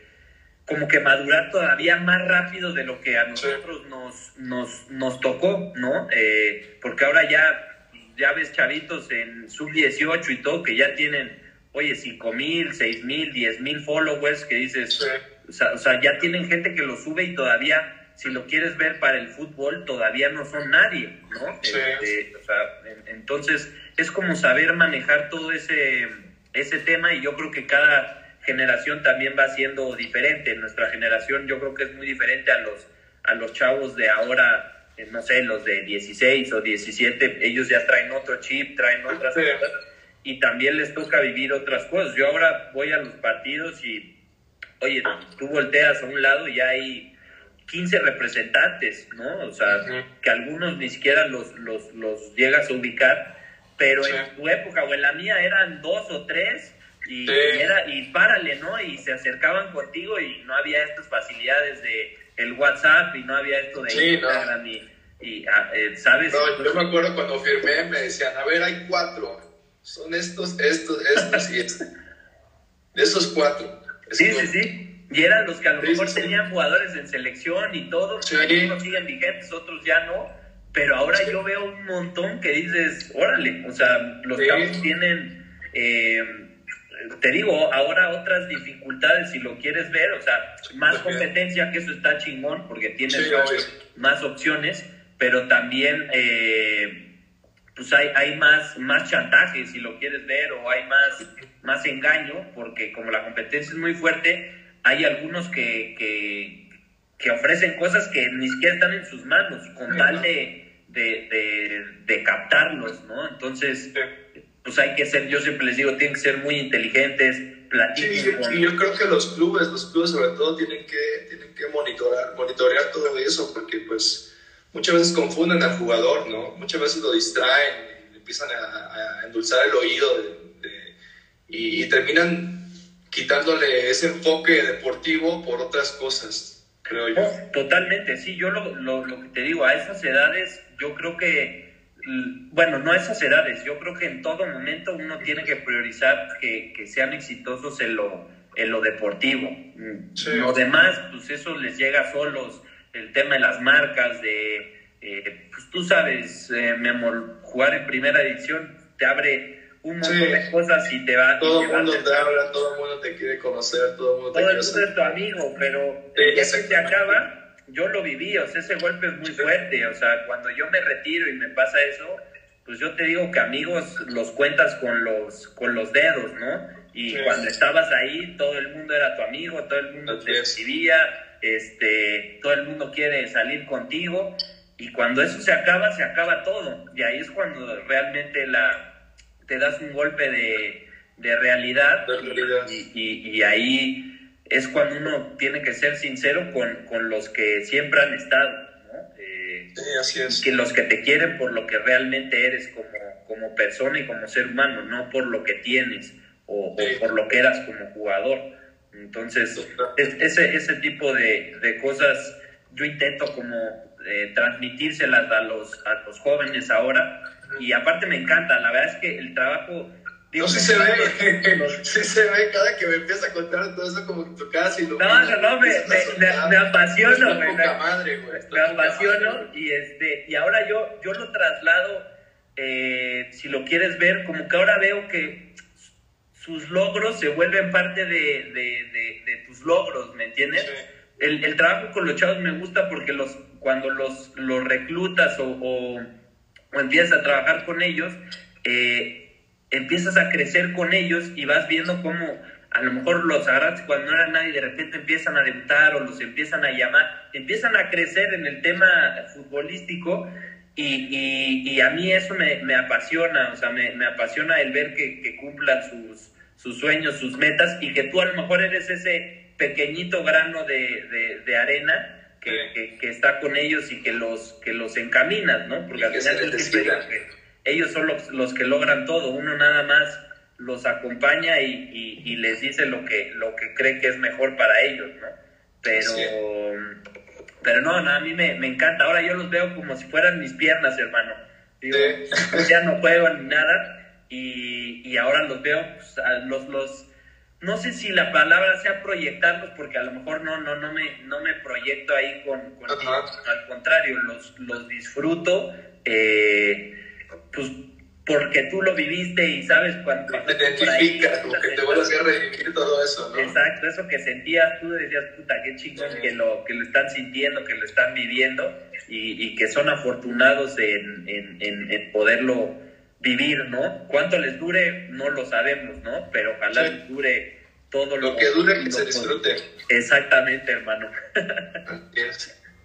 como que madurar todavía más rápido de lo que a nosotros nos, nos, nos tocó, ¿no? Eh, porque ahora ya, ya ves chavitos en sub-18 y todo que ya tienen, oye, 5 mil, 6 mil, 10 mil followers que dices, o, sea, o sea, ya tienen gente que lo sube y todavía si lo quieres ver para el fútbol, todavía no son nadie, ¿no? Este, o sea, entonces es como saber manejar todo ese, ese tema y yo creo que cada generación también va siendo diferente. Nuestra generación yo creo que es muy diferente a los, a los chavos de ahora, eh, no sé, los de 16 o 17, ellos ya traen otro chip, traen otras cosas y también les toca vivir otras cosas. Yo ahora voy a los partidos y, oye, tú volteas a un lado y hay 15 representantes, ¿no? O sea, que algunos ni siquiera los, los, los, llegas a ubicar, pero en tu época o en la mía eran dos o tres y, era, y párale, ¿no? Y se acercaban contigo y no había estas facilidades de el WhatsApp y no había esto de Instagram y, ah, eh, ¿sabes? No, yo me acuerdo cuando firmé me decían, a ver, hay cuatro, son estos, estos, estos y estos. De esos cuatro. sí, sí, sí. Y eran los que a lo mejor tenían jugadores en selección y todo, sí. algunos siguen vigentes, otros ya no, pero ahora yo veo un montón que dices, órale, o sea, los sí. tienen, eh, te digo, ahora otras dificultades si lo quieres ver, o sea, más competencia, que eso está chingón, porque tienes más, opciones, pero también... Eh, pues hay, hay más, más chantaje si lo quieres ver o hay más más engaño, porque como la competencia es muy fuerte, hay algunos que, que, que ofrecen cosas que ni siquiera están en sus manos, con tal de, de, de, captarlos, ¿no? Entonces, pues hay que ser, yo siempre les digo, tienen que ser muy inteligentes, platiquen. y yo creo que los clubes, los clubes sobre todo tienen que, tienen que monitorar, monitorear todo eso, porque pues muchas veces confunden al jugador, ¿no? Muchas veces lo distraen, empiezan a, endulzar el oído y, terminan quitándole ese enfoque deportivo por otras cosas, creo yo. totalmente, sí, yo lo, lo, lo, que te digo, a esas edades yo creo que, bueno, no a esas edades, yo creo que en todo momento uno tiene que priorizar que, que sean exitosos en lo, en lo deportivo. Lo demás, pues eso les llega solos el tema de las marcas, de, eh, pues tú sabes, eh, jugar en primera edición te abre un montón de cosas y te va todo el mundo te habla todo el mundo te quiere conocer todo el mundo todo el mundo es tu amigo pero ya que se acaba yo lo viví o sea ese golpe es muy fuerte o sea cuando yo me retiro y me pasa eso pues yo te digo que amigos los cuentas con los con los dedos no y cuando estabas ahí todo el mundo era tu amigo todo el mundo te recibía este, todo el mundo quiere salir contigo y cuando eso se acaba, se acaba todo. Y ahí es cuando realmente la, te das un golpe de, de realidad, Y, y, ahí es cuando uno tiene que ser sincero con, con los que siempre han estado. ¿no? Eh, así es. Que los que te quieren por lo que realmente eres como, como persona y como ser humano, no por lo que tienes o, o por lo que eras como jugador. Entonces, ese, ese tipo de, de, cosas yo intento como eh, transmitírselas a los, a los jóvenes ahora y aparte me encanta, la verdad es que el trabajo... Digo, no, sí se ve, sí se ve cada que me empieza a contar todo eso como que tu casa y lo... No, no, no, me, me, me, apasiono, me, me apasiono y, este, y ahora yo, yo lo traslado, eh, si lo quieres ver, como que ahora veo que sus logros se vuelven parte de, de, tus logros, ¿me entiendes? El, el, trabajo con los chavos me gusta porque los, cuando los, los reclutas o, o, empiezas a trabajar con ellos, eh, empiezas a crecer con ellos y vas viendo cómo a lo mejor los agarras cuando no era nadie de repente empiezan a debutar o los empiezan a llamar, empiezan a crecer en el tema futbolístico y, y, a mí eso me, me apasiona, o sea, me, me, apasiona el ver que, que cumplan sus, sus sueños, sus metas y que tú a lo mejor eres ese pequeñito grano de, de, arena que, que, está con ellos y que los, que los encaminas, ¿no? Porque al final ellos son los, los, que logran todo, uno nada más los acompaña y, y, y, les dice lo que, lo que cree que es mejor para ellos, ¿no? Pero pero no, a mí me, me, encanta. Ahora yo los veo como si fueran mis piernas, hermano. Digo, Ya no juego ni nada. Y, y ahora los veo, pues, los, los, no sé si la palabra sea proyectarlos, porque a lo mejor no, no, no, me, no me proyecto ahí con, con al contrario, los, los disfruto. Eh, pues porque tú lo viviste y sabes cuánto te identificas, como que te vuelves a revivir todo eso, ¿no? Exacto, eso que sentías, tú decías, puta, qué chingón que, lo, que lo están sintiendo, que lo están viviendo y, y que son afortunados en, en, en, poderlo vivir, ¿no? Cuánto les dure, no lo sabemos, ¿no? Pero ojalá les dure todo lo, lo que dure que se disfrute. Exactamente, hermano.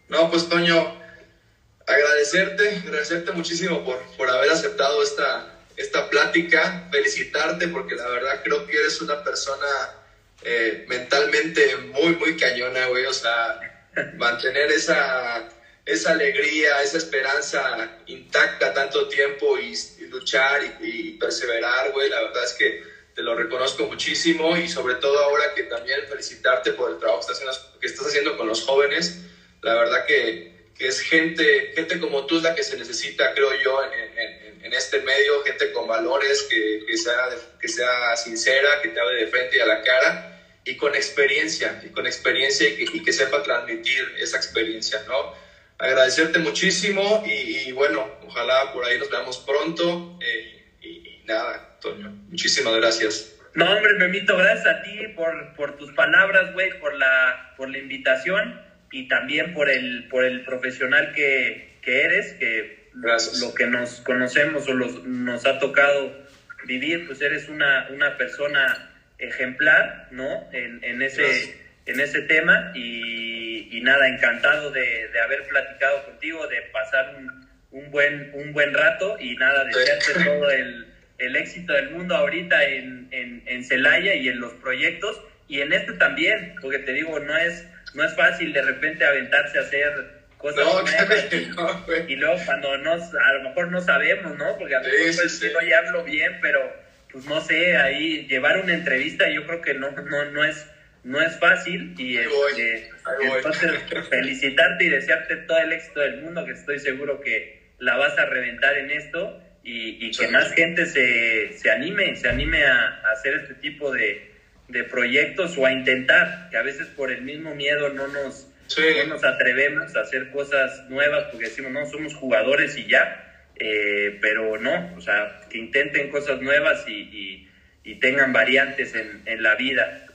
no, pues Toño agradecerte, agradecerte muchísimo por, por haber aceptado esta, esta plática, felicitarte porque la verdad creo que eres una persona eh, mentalmente muy, muy cañona, güey, o sea, mantener esa, esa alegría, esa esperanza intacta tanto tiempo y, luchar y, perseverar, güey, la verdad es que te lo reconozco muchísimo y sobre todo ahora que también felicitarte por el trabajo que estás haciendo, que estás haciendo con los jóvenes, la verdad que que es gente, gente como tú es la que se necesita, creo yo, en, en, este medio, gente con valores, que, que, sea, que sea sincera, que te hable de frente y a la cara, y con experiencia, y con experiencia y que, que sepa transmitir esa experiencia, ¿no? Agradecerte muchísimo y, bueno, ojalá por ahí nos veamos pronto eh, y, nada, Toño, muchísimas gracias. No, hombre, Memito, gracias a ti por, por tus palabras, güey, por la, por la invitación y también por el, por el profesional que, que eres, que lo que nos conocemos o los, nos ha tocado vivir, pues eres una, una persona ejemplar, ¿no? En, en ese, en ese tema y, y nada, encantado de, de, haber platicado contigo, de pasar un, un, buen, un buen rato y nada, desearte todo el, el, éxito del mundo ahorita en, en, en Celaya y en los proyectos y en este también, porque te digo, no es, no es fácil de repente aventarse a hacer cosas no, nuevas. y luego cuando nos, a lo mejor no sabemos, ¿no? Porque a lo mejor Sí, pues, sí, no ya hablo bien, pero pues no sé, ahí llevar una entrevista yo creo que no, no, no es no es fácil y voy, este, entonces felicitarte y desearte todo el éxito del mundo que estoy seguro que la vas a reventar en esto y, y que más gente se, se anime, se anime a, a hacer este tipo de, de proyectos o a intentar, que a veces por el mismo miedo no nos, Sí. no nos atrevemos a hacer cosas nuevas porque decimos, no, somos jugadores y ya, eh, pero no, o sea, que intenten cosas nuevas y, y- y tengan variantes en, en la vida.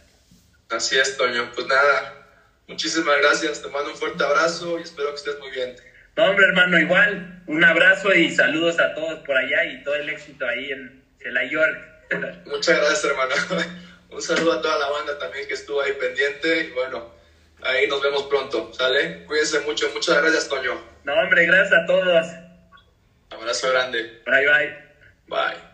Así es, Toño. Pues nada, muchísimas gracias. Te mando un fuerte abrazo y espero que estés muy bien. No, hombre, hermano, igual, un abrazo y saludos a todos por allá y todo el éxito ahí en York. Muchas gracias, hermano. Un saludo a toda la banda también que estuvo ahí pendiente. Y bueno, ahí nos vemos pronto, ¿sale? Cuídense mucho. Muchas gracias, Toño. No, hombre, gracias a todos. Abrazo grande. Bye, bye. Bye.